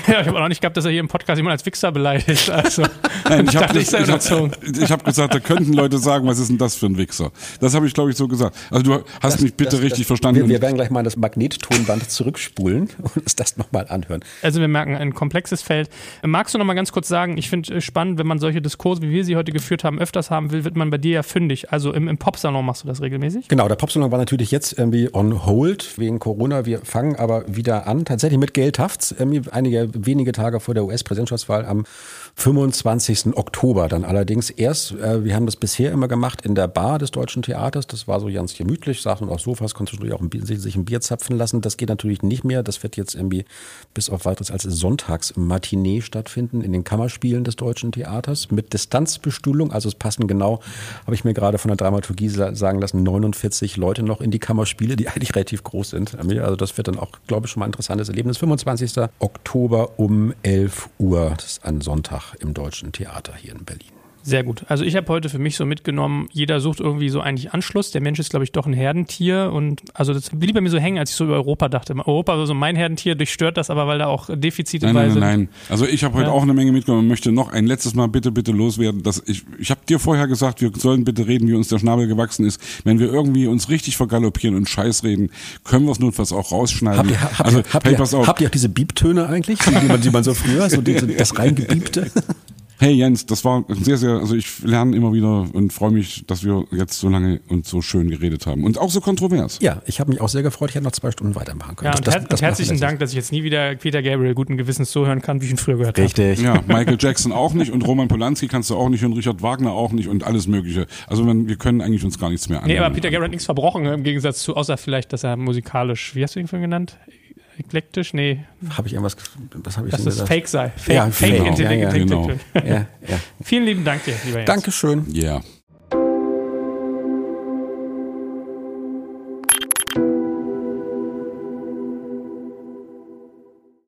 ja, ich habe auch noch nicht gehabt, dass er hier im Podcast jemand als Wichser beleidigt. Also, Nein, ich habe ich hab, hab gesagt, da könnten Leute sagen, was ist denn das für ein Wichser? Das habe ich, glaube ich, so gesagt. Also du hast mich bitte das- richtig das, verstanden. Wir, wir werden gleich mal das Magnettonband zurückspulen und uns das nochmal anhören. Also wir merken ein komplexes Feld. Magst du noch mal ganz kurz sagen, ich finde es spannend, wenn man solche Diskurse, wie wir sie heute geführt haben, öfters haben will, wird man bei dir ja fündig. Also im, im Popsalon machst du das regelmäßig? Genau, der Popsalon war natürlich jetzt irgendwie on hold wegen Corona. Wir fangen aber wieder an, tatsächlich mit irgendwie einige wenige Tage vor der US-Präsidentschaftswahl am 25. Oktober dann allerdings erst. Äh, wir haben das bisher immer gemacht in der Bar des Deutschen Theaters. Das war so ganz gemütlich, saßen auf Sofas, konnte natürlich auch ein Bier, sich ein Bier zapfen lassen. Das geht natürlich nicht mehr. Das wird jetzt irgendwie bis auf weiteres als Sonntagsmatinee stattfinden in den Kammerspielen des Deutschen Theaters mit Distanzbestuhlung. Also es passen genau, habe ich mir gerade von der Dramaturgie sa- sagen lassen, 49 Leute noch in die Kammerspiele, die eigentlich relativ groß sind. Also das wird dann auch, glaube ich, schon mal ein interessantes Erlebnis. 25. Oktober um 11 Uhr, das ist ein Sonntag im Deutschen Theater hier in Berlin. Sehr gut. Also ich habe heute für mich so mitgenommen, jeder sucht irgendwie so eigentlich Anschluss. Der Mensch ist, glaube ich, doch ein Herdentier. Und also das blieb bei mir so hängen, als ich so über Europa dachte. Europa war so mein Herdentier, durchstört das aber, weil da auch Defizite Nein, bei nein, sind. nein, nein. Also ich habe heute Ja. auch eine Menge mitgenommen und möchte noch ein letztes Mal bitte, bitte loswerden. Dass ich ich habe dir vorher gesagt, wir sollen bitte reden, wie uns der Schnabel gewachsen ist. Wenn wir irgendwie uns richtig vergaloppieren und Scheiß reden, können wir es notfalls auch rausschneiden. Habt ihr, habt, also ihr, habt, hey, ihr, habt ihr auch diese Biebtöne eigentlich, die man, die man so früher, so diese, das reingebiebte? Hey Jens, das war sehr, sehr, also ich lerne immer wieder und freue mich, dass wir jetzt so lange und so schön geredet haben. Und auch so kontrovers. Ja, ich habe mich auch sehr gefreut. Ich hätte noch zwei Stunden weitermachen können. Ja, Das- und das- her das herzlichen machen wir Dank, dass ich jetzt nie wieder Peter Gabriel guten Gewissens so hören kann, wie ich ihn früher gehört habe. Richtig. Ja, Michael Jackson auch nicht und Roman Polanski kannst du auch nicht und Richard Wagner auch nicht und alles Mögliche. Also wenn, wir können eigentlich uns gar nichts mehr Nee, anhören. aber Peter Gabriel hat nichts verbrochen, im Gegensatz zu, außer vielleicht, dass er musikalisch, wie hast du ihn vorhin genannt? Eklektisch, nee, Habe ich irgendwas, was habe ich dass es fake sei. Fake, Ja, fake genau. Intellekt- Ja, ja, genau. Ja, ja. Vielen lieben Dank dir, lieber Jens. Dankeschön. Ja.